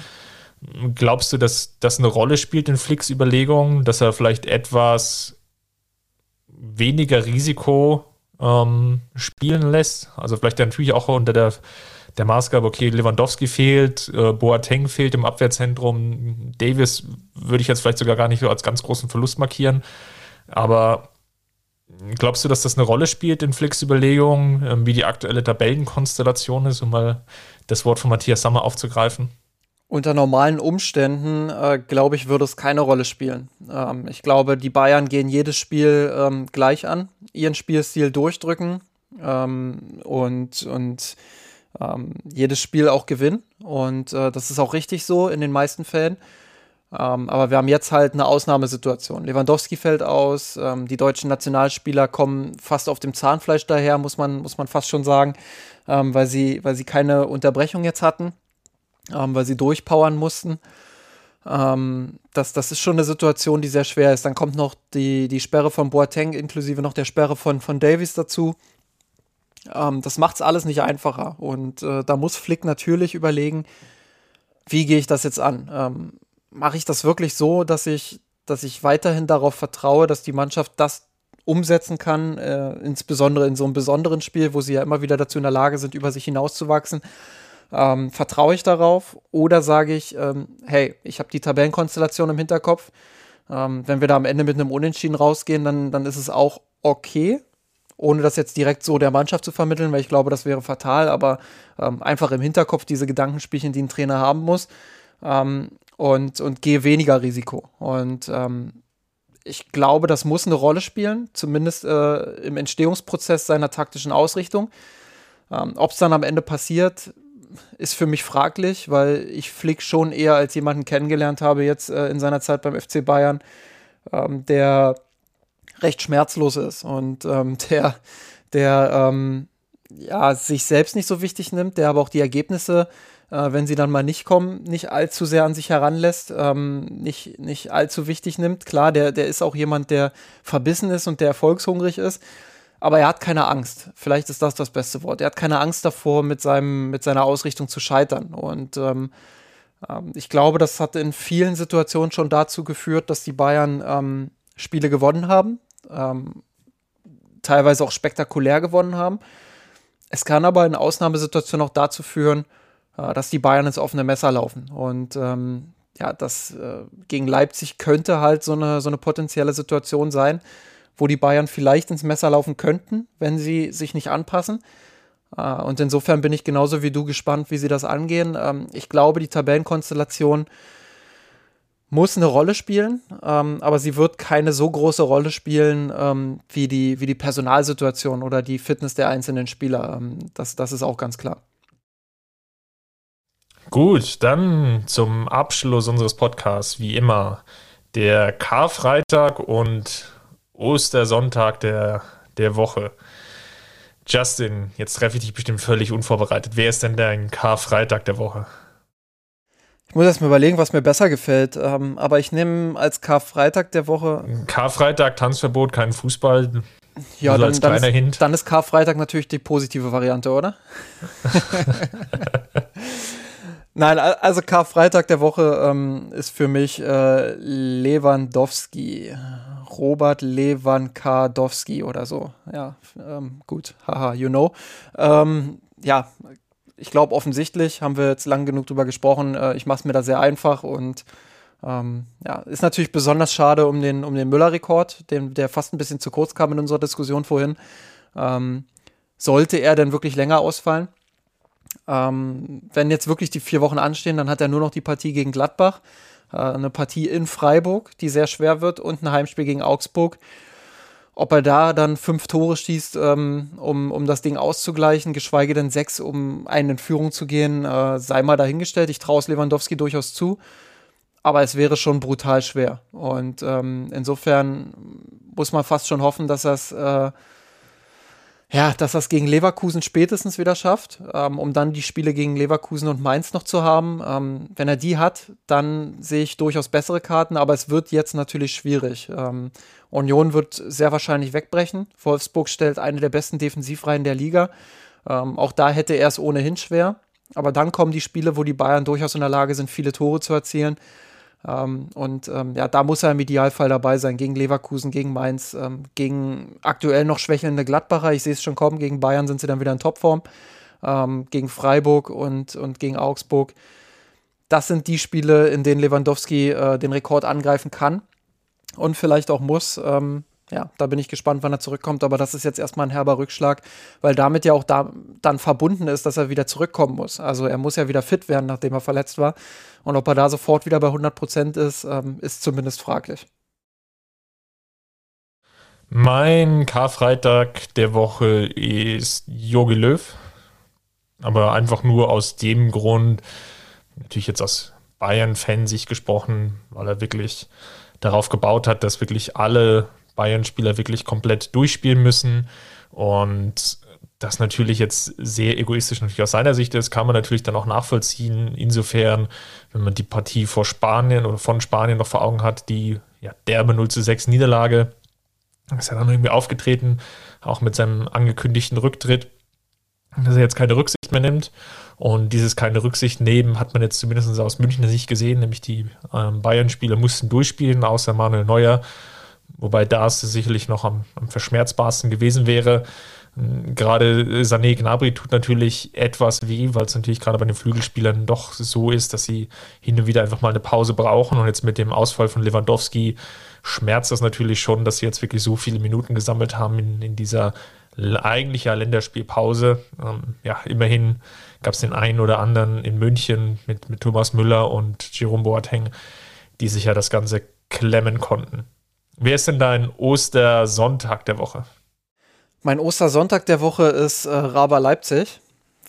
B: Glaubst du, dass das eine Rolle spielt in Flicks Überlegungen, dass er vielleicht etwas weniger Risiko ähm, spielen lässt. Also vielleicht natürlich auch unter der, der Maßgabe, okay, Lewandowski fehlt, äh, Boateng fehlt im Abwehrzentrum, Davis würde ich jetzt vielleicht sogar gar nicht so als ganz großen Verlust markieren. Aber glaubst du, dass das eine Rolle spielt in Flicks Überlegungen, äh, wie die aktuelle Tabellenkonstellation ist, um mal das Wort von Matthias Sammer aufzugreifen?
A: Unter normalen Umständen, äh, glaube ich, würde es keine Rolle spielen. Ähm, ich glaube, die Bayern gehen jedes Spiel ähm, gleich an, ihren Spielstil durchdrücken, ähm, und, und ähm, jedes Spiel auch gewinnen. Und äh, das ist auch richtig so in den meisten Fällen. Ähm, aber wir haben jetzt halt eine Ausnahmesituation. Lewandowski fällt aus, ähm, die deutschen Nationalspieler kommen fast auf dem Zahnfleisch daher, muss man, muss man fast schon sagen, ähm, weil, sie, weil sie keine Unterbrechung jetzt hatten, ähm, weil sie durchpowern mussten. Ähm, das, das ist schon eine Situation, die sehr schwer ist. Dann kommt noch die, die Sperre von Boateng inklusive noch der Sperre von, von Davies dazu. Ähm, das macht es alles nicht einfacher. Und äh, da muss Flick natürlich überlegen, wie gehe ich das jetzt an? Ähm, Mache ich das wirklich so, dass ich, dass ich weiterhin darauf vertraue, dass die Mannschaft das umsetzen kann, äh, insbesondere in so einem besonderen Spiel, wo sie ja immer wieder dazu in der Lage sind, über sich hinauszuwachsen. Ähm, vertraue ich darauf oder sage ich, ähm, hey, ich habe die Tabellenkonstellation im Hinterkopf. Ähm, wenn wir da am Ende mit einem Unentschieden rausgehen, dann, dann ist es auch okay ohne das jetzt direkt so der Mannschaft zu vermitteln, weil ich glaube, das wäre fatal, aber ähm, einfach im Hinterkopf diese Gedankenspielchen, die ein Trainer haben muss ähm, und, und gehe weniger Risiko. Und ähm, ich glaube, das muss eine Rolle spielen, zumindest äh, im Entstehungsprozess seiner taktischen Ausrichtung. Ähm, Ob es dann am Ende passiert, ist für mich fraglich, weil ich Flick schon eher als jemanden kennengelernt habe jetzt äh, in seiner Zeit beim FC Bayern, ähm, der recht schmerzlos ist und ähm, der, der ähm, ja, sich selbst nicht so wichtig nimmt, der aber auch die Ergebnisse, äh, wenn sie dann mal nicht kommen, nicht allzu sehr an sich heranlässt, ähm, nicht, nicht allzu wichtig nimmt. Klar, der, der ist auch jemand, der verbissen ist und der erfolgshungrig ist. Aber er hat keine Angst. Vielleicht ist das das beste Wort. Er hat keine Angst davor, mit, seinem, mit seiner Ausrichtung zu scheitern. Und ähm, ähm ich glaube, das hat in vielen Situationen schon dazu geführt, dass die Bayern ähm, Spiele gewonnen haben, ähm, teilweise auch spektakulär gewonnen haben. Es kann aber in Ausnahmesituationen auch dazu führen, äh, dass die Bayern ins offene Messer laufen. Und ähm, ja, das äh, gegen Leipzig könnte halt so eine, so eine potenzielle Situation sein, wo die Bayern vielleicht ins Messer laufen könnten, wenn sie sich nicht anpassen. Äh, und insofern bin ich genauso wie du gespannt, wie sie das angehen. Ähm, ich glaube, die Tabellenkonstellation muss eine Rolle spielen, ähm, aber sie wird keine so große Rolle spielen ähm, wie, die, wie die Personalsituation oder die Fitness der einzelnen Spieler. Ähm, das, das ist auch ganz klar.
B: Gut, dann zum Abschluss unseres Podcasts, wie immer, der Karfreitag und Ostersonntag der, der Woche. Justin, jetzt treffe ich dich bestimmt völlig unvorbereitet. Wer ist denn dein Karfreitag der Woche?
A: Ich muss erst mal überlegen, was mir besser gefällt. Ähm, aber ich nehme als Karfreitag der Woche.
B: Karfreitag, Tanzverbot, kein Fußball.
A: Ja, dann, dann, ist, dann ist Karfreitag natürlich die positive Variante, oder? Nein, also Karfreitag der Woche ähm, ist für mich äh, Lewandowski. Robert Lewandowski oder so. Ja, ähm, gut. Haha, you know. Ähm, ja, ich glaube, offensichtlich haben wir jetzt lang genug drüber gesprochen. Äh, ich mache es mir da sehr einfach und ähm, ja, ist natürlich besonders schade um den, um den Müller-Rekord, der fast ein bisschen zu kurz kam in unserer Diskussion vorhin. Ähm, sollte er denn wirklich länger ausfallen? Ähm, wenn jetzt wirklich die vier Wochen anstehen, dann hat er nur noch die Partie gegen Gladbach, äh, eine Partie in Freiburg, die sehr schwer wird und ein Heimspiel gegen Augsburg. Ob er da dann fünf Tore schießt, ähm, um, um das Ding auszugleichen, geschweige denn sechs, um einen in Führung zu gehen, äh, sei mal dahingestellt. Ich traue es Lewandowski durchaus zu. Aber es wäre schon brutal schwer. Und ähm, insofern muss man fast schon hoffen, dass es äh, ja, dass das gegen Leverkusen spätestens wieder schafft, ähm, um dann die Spiele gegen Leverkusen und Mainz noch zu haben. Ähm, wenn er die hat, dann sehe ich durchaus bessere Karten, aber es wird jetzt natürlich schwierig. Ähm, Union wird sehr wahrscheinlich wegbrechen. Wolfsburg stellt eine der besten Defensivreihen der Liga. Ähm, auch da hätte er es ohnehin schwer. Aber dann kommen die Spiele, wo die Bayern durchaus in der Lage sind, viele Tore zu erzielen. Ähm, und ähm, ja, da muss er im Idealfall dabei sein, gegen Leverkusen, gegen Mainz, ähm, gegen aktuell noch schwächelnde Gladbacher. Ich sehe es schon kommen, gegen Bayern sind sie dann wieder in Topform, gegen Freiburg und, und gegen Augsburg. Das sind die Spiele, in denen Lewandowski äh, den Rekord angreifen kann und vielleicht auch muss. Ähm, ja, da bin ich gespannt, wann er zurückkommt. Aber das ist jetzt erstmal ein herber Rückschlag, weil damit ja auch da dann verbunden ist, dass er wieder zurückkommen muss. Also er muss ja wieder fit werden, nachdem er verletzt war. Und ob er da sofort wieder bei 100 Prozent ist, ähm, ist zumindest fraglich.
B: Mein Karfreitag der Woche ist Jogi Löw. Aber einfach nur aus dem Grund, natürlich jetzt aus Bayern-Fan-Sicht gesprochen, weil er wirklich darauf gebaut hat, dass wirklich alle Bayern-Spieler wirklich komplett durchspielen müssen. Und das natürlich jetzt sehr egoistisch natürlich aus seiner Sicht ist, kann man natürlich dann auch nachvollziehen. Insofern, wenn man die Partie vor Spanien oder von Spanien noch vor Augen hat, die ja, derbe 0 zu 6 Niederlage, ist er dann irgendwie aufgetreten, auch mit seinem angekündigten Rücktritt, dass er jetzt keine Rücksicht mehr nimmt. Und dieses keine Rücksicht nehmen hat man jetzt zumindest aus Münchner Sicht gesehen, nämlich die ähm, Bayern-Spieler mussten durchspielen, außer Manuel Neuer, wobei das sicherlich noch am, am verschmerzbarsten gewesen wäre. Gerade Sané Gnabry tut natürlich etwas weh, weil es natürlich gerade bei den Flügelspielern doch so ist, dass sie hin und wieder einfach mal eine Pause brauchen. Und jetzt mit dem Ausfall von Lewandowski schmerzt das natürlich schon, dass sie jetzt wirklich so viele Minuten gesammelt haben in, in dieser eigentlicher Länderspielpause. Ähm, ja, immerhin gab es den einen oder anderen in München mit, mit Thomas Müller und Jerome Boateng, die sich ja das Ganze klemmen konnten. Wer ist denn dein Ostersonntag der Woche?
A: Mein Ostersonntag der Woche ist äh, Raba Leipzig,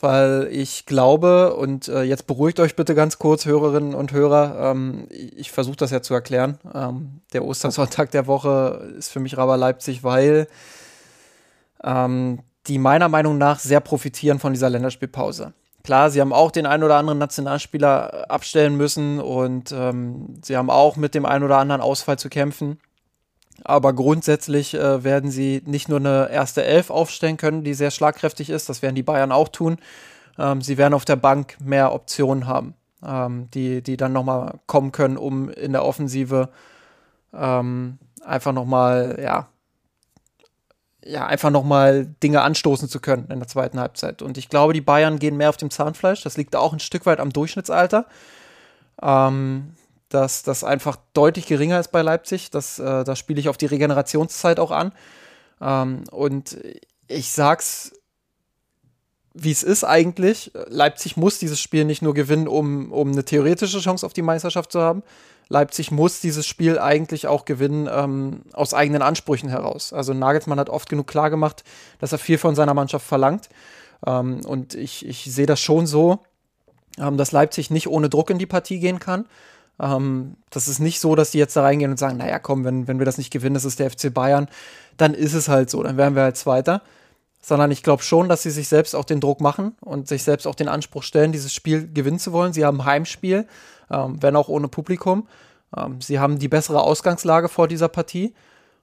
A: weil ich glaube, und äh, jetzt beruhigt euch bitte ganz kurz, Hörerinnen und Hörer, ähm, ich versuche das ja zu erklären. Ähm, der Ostersonntag der Woche ist für mich Raba Leipzig, weil ähm, die meiner Meinung nach sehr profitieren von dieser Länderspielpause. Klar, sie haben auch den einen oder anderen Nationalspieler abstellen müssen und ähm, sie haben auch mit dem einen oder anderen Ausfall zu kämpfen. Aber grundsätzlich äh, werden sie nicht nur eine erste Elf aufstellen können, die sehr schlagkräftig ist, das werden die Bayern auch tun. Ähm, sie werden auf der Bank mehr Optionen haben, ähm, die, die dann nochmal kommen können, um in der Offensive ähm, einfach nochmal, ja, ja, einfach nochmal Dinge anstoßen zu können in der zweiten Halbzeit. Und ich glaube, die Bayern gehen mehr auf dem Zahnfleisch. Das liegt auch ein Stück weit am Durchschnittsalter. Ähm, dass das einfach deutlich geringer ist bei Leipzig. Das, äh, da spiele ich auf die Regenerationszeit auch an. Ähm, und ich sag's, wie es ist eigentlich. Leipzig muss dieses Spiel nicht nur gewinnen, um, um eine theoretische Chance auf die Meisterschaft zu haben. Leipzig muss dieses Spiel eigentlich auch gewinnen ähm, aus eigenen Ansprüchen heraus. Also Nagelsmann hat oft genug klargemacht, dass er viel von seiner Mannschaft verlangt. Ähm, und ich, ich sehe das schon so, ähm, dass Leipzig nicht ohne Druck in die Partie gehen kann. Ähm, das ist nicht so, dass die jetzt da reingehen und sagen, naja, komm, wenn, wenn wir das nicht gewinnen, das ist der FC Bayern, dann ist es halt so, dann werden wir halt Zweiter. Sondern ich glaube schon, dass sie sich selbst auch den Druck machen und sich selbst auch den Anspruch stellen, dieses Spiel gewinnen zu wollen. Sie haben Heimspiel, ähm, wenn auch ohne Publikum. Ähm, sie haben die bessere Ausgangslage vor dieser Partie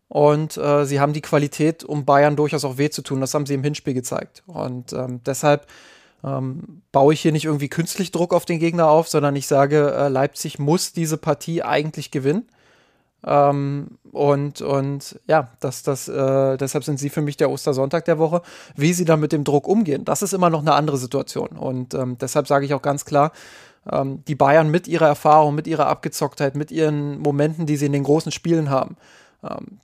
A: und äh, sie haben die Qualität, um Bayern durchaus auch weh zu tun. Das haben sie im Hinspiel gezeigt. Und ähm, deshalb ähm, baue ich hier nicht irgendwie künstlich Druck auf den Gegner auf, sondern ich sage, äh, Leipzig muss diese Partie eigentlich gewinnen. Ähm, und, und ja, das, das, äh, deshalb sind sie für mich der Ostersonntag der Woche. Wie sie dann mit dem Druck umgehen, das ist immer noch eine andere Situation. Und ähm, deshalb sage ich auch ganz klar, ähm, die Bayern mit ihrer Erfahrung, mit ihrer Abgezocktheit, mit ihren Momenten, die sie in den großen Spielen haben, ähm,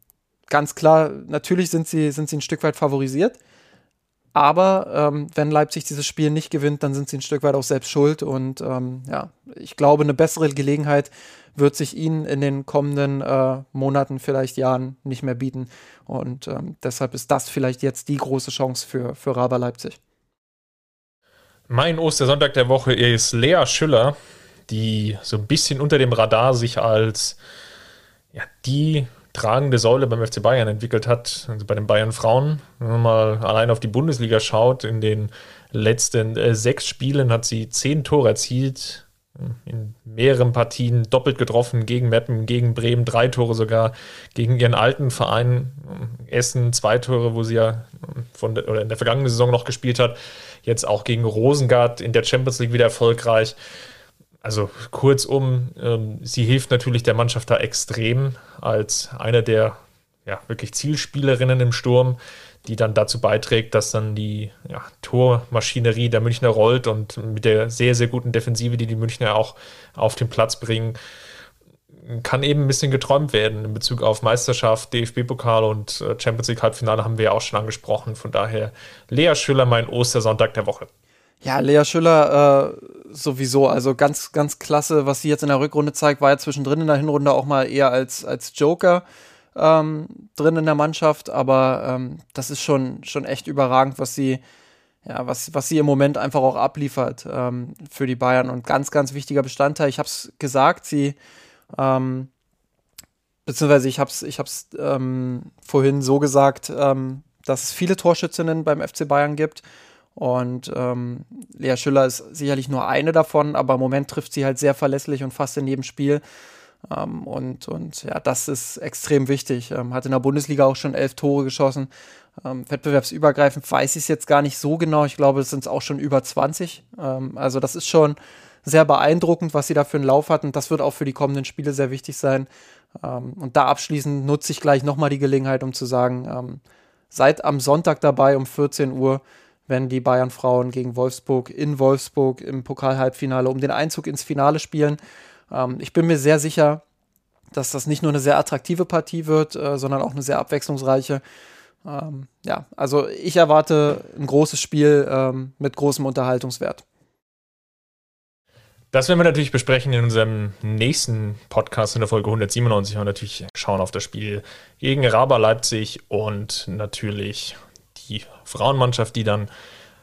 A: ganz klar, natürlich sind sie, sind sie ein Stück weit favorisiert. Aber ähm, wenn Leipzig dieses Spiel nicht gewinnt, dann sind sie ein Stück weit auch selbst schuld. Und ähm, ja, ich glaube, eine bessere Gelegenheit wird sich ihnen in den kommenden äh, Monaten, vielleicht Jahren nicht mehr bieten. Und ähm, deshalb ist das vielleicht jetzt die große Chance für, für Raber Leipzig.
B: Mein Ostersonntag der Woche ist Lea Schüller, die so ein bisschen unter dem Radar sich als ja, die tragende Säule beim FC Bayern entwickelt hat, also bei den Bayern Frauen. Wenn man mal allein auf die Bundesliga schaut, in den letzten äh, sechs Spielen hat sie zehn Tore erzielt, in mehreren Partien doppelt getroffen, gegen Meppen, gegen Bremen, drei Tore sogar, gegen ihren alten Verein Essen, zwei Tore, wo sie ja von der, oder in der vergangenen Saison noch gespielt hat, jetzt auch gegen Rosengard in der Champions League wieder erfolgreich. Also kurzum, ähm, sie hilft natürlich der Mannschaft da extrem als eine der ja, wirklich Zielspielerinnen im Sturm, die dann dazu beiträgt, dass dann die ja, Tormaschinerie der Münchner rollt und mit der sehr, sehr guten Defensive, die die Münchner auch auf den Platz bringen, kann eben ein bisschen geträumt werden in Bezug auf Meisterschaft, DFB-Pokal und äh, Champions League Halbfinale haben wir ja auch schon angesprochen. Von daher Lea Schüller, mein Ostersonntag der Woche.
A: Ja, Lea Schüller äh, sowieso, also ganz, ganz klasse, was sie jetzt in der Rückrunde zeigt, war ja zwischendrin in der Hinrunde auch mal eher als, als Joker ähm, drin in der Mannschaft, aber ähm, das ist schon, schon echt überragend, was sie, ja, was, was sie im Moment einfach auch abliefert ähm, für die Bayern und ganz, ganz wichtiger Bestandteil. Ich habe es gesagt, sie, ähm, beziehungsweise ich habe es ich hab's, ähm, vorhin so gesagt, ähm, dass es viele Torschützinnen beim FC Bayern gibt. Und ähm, Lea Schüller ist sicherlich nur eine davon, aber im Moment trifft sie halt sehr verlässlich und fast in jedem Spiel. Ähm, und, und ja, das ist extrem wichtig. Ähm, hat in der Bundesliga auch schon elf Tore geschossen. Ähm, wettbewerbsübergreifend weiß ich es jetzt gar nicht so genau. Ich glaube, es sind auch schon über 20. Ähm, also das ist schon sehr beeindruckend, was sie da für einen Lauf hat. Und das wird auch für die kommenden Spiele sehr wichtig sein. Ähm, und da abschließend nutze ich gleich nochmal die Gelegenheit, um zu sagen, seid am Sonntag dabei um 14 Uhr wenn die Bayern-Frauen gegen Wolfsburg in Wolfsburg im Pokal-Halbfinale um den Einzug ins Finale spielen. Ähm, ich bin mir sehr sicher, dass das nicht nur eine sehr attraktive Partie wird, äh, sondern auch eine sehr abwechslungsreiche. Ähm, ja, also ich erwarte ein großes Spiel ähm, mit großem Unterhaltungswert.
B: Das werden wir natürlich besprechen in unserem nächsten Podcast in der Folge 197 und natürlich schauen auf das Spiel gegen Raba Leipzig und natürlich die Frauenmannschaft, die dann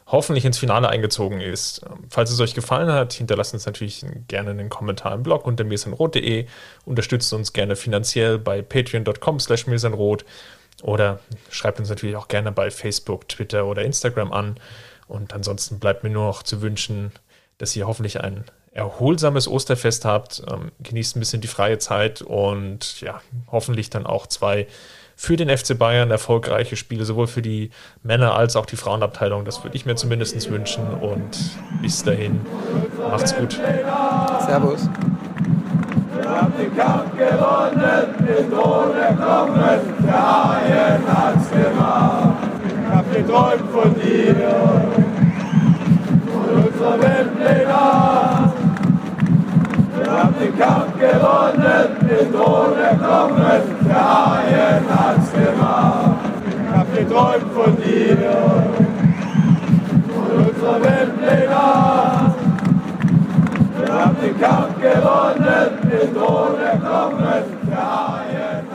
B: hoffentlich ins Finale eingezogen ist. Falls es euch gefallen hat, hinterlasst uns natürlich gerne einen Kommentar im Blog unter mirsanrot.de, unterstützt uns gerne finanziell bei patreon.com slash mirsanrot oder schreibt uns natürlich auch gerne bei Facebook, Twitter oder Instagram an. Und ansonsten bleibt mir nur noch zu wünschen, dass ihr hoffentlich ein erholsames Osterfest habt, ähm, genießt ein bisschen die freie Zeit und ja, hoffentlich dann auch zwei für den FC Bayern erfolgreiche Spiele, sowohl für die Männer als auch die Frauenabteilung. Das würde ich mir zumindest wünschen. Und bis dahin, macht's gut.
A: Servus.
C: Wir haben den Kampf gewonnen, den Thron erkommen, der Haien hat's gemacht. Ich hab geträumt von dir, von unserer Weltpläne. Haben den Kampf gewonnen, den Thron erkommen, der Haien hat's gemacht. Ich hab geträumt von dir, von unserer Weltpläne. Wir haben den Kampf gewonnen, den Thron erkommen, der Haien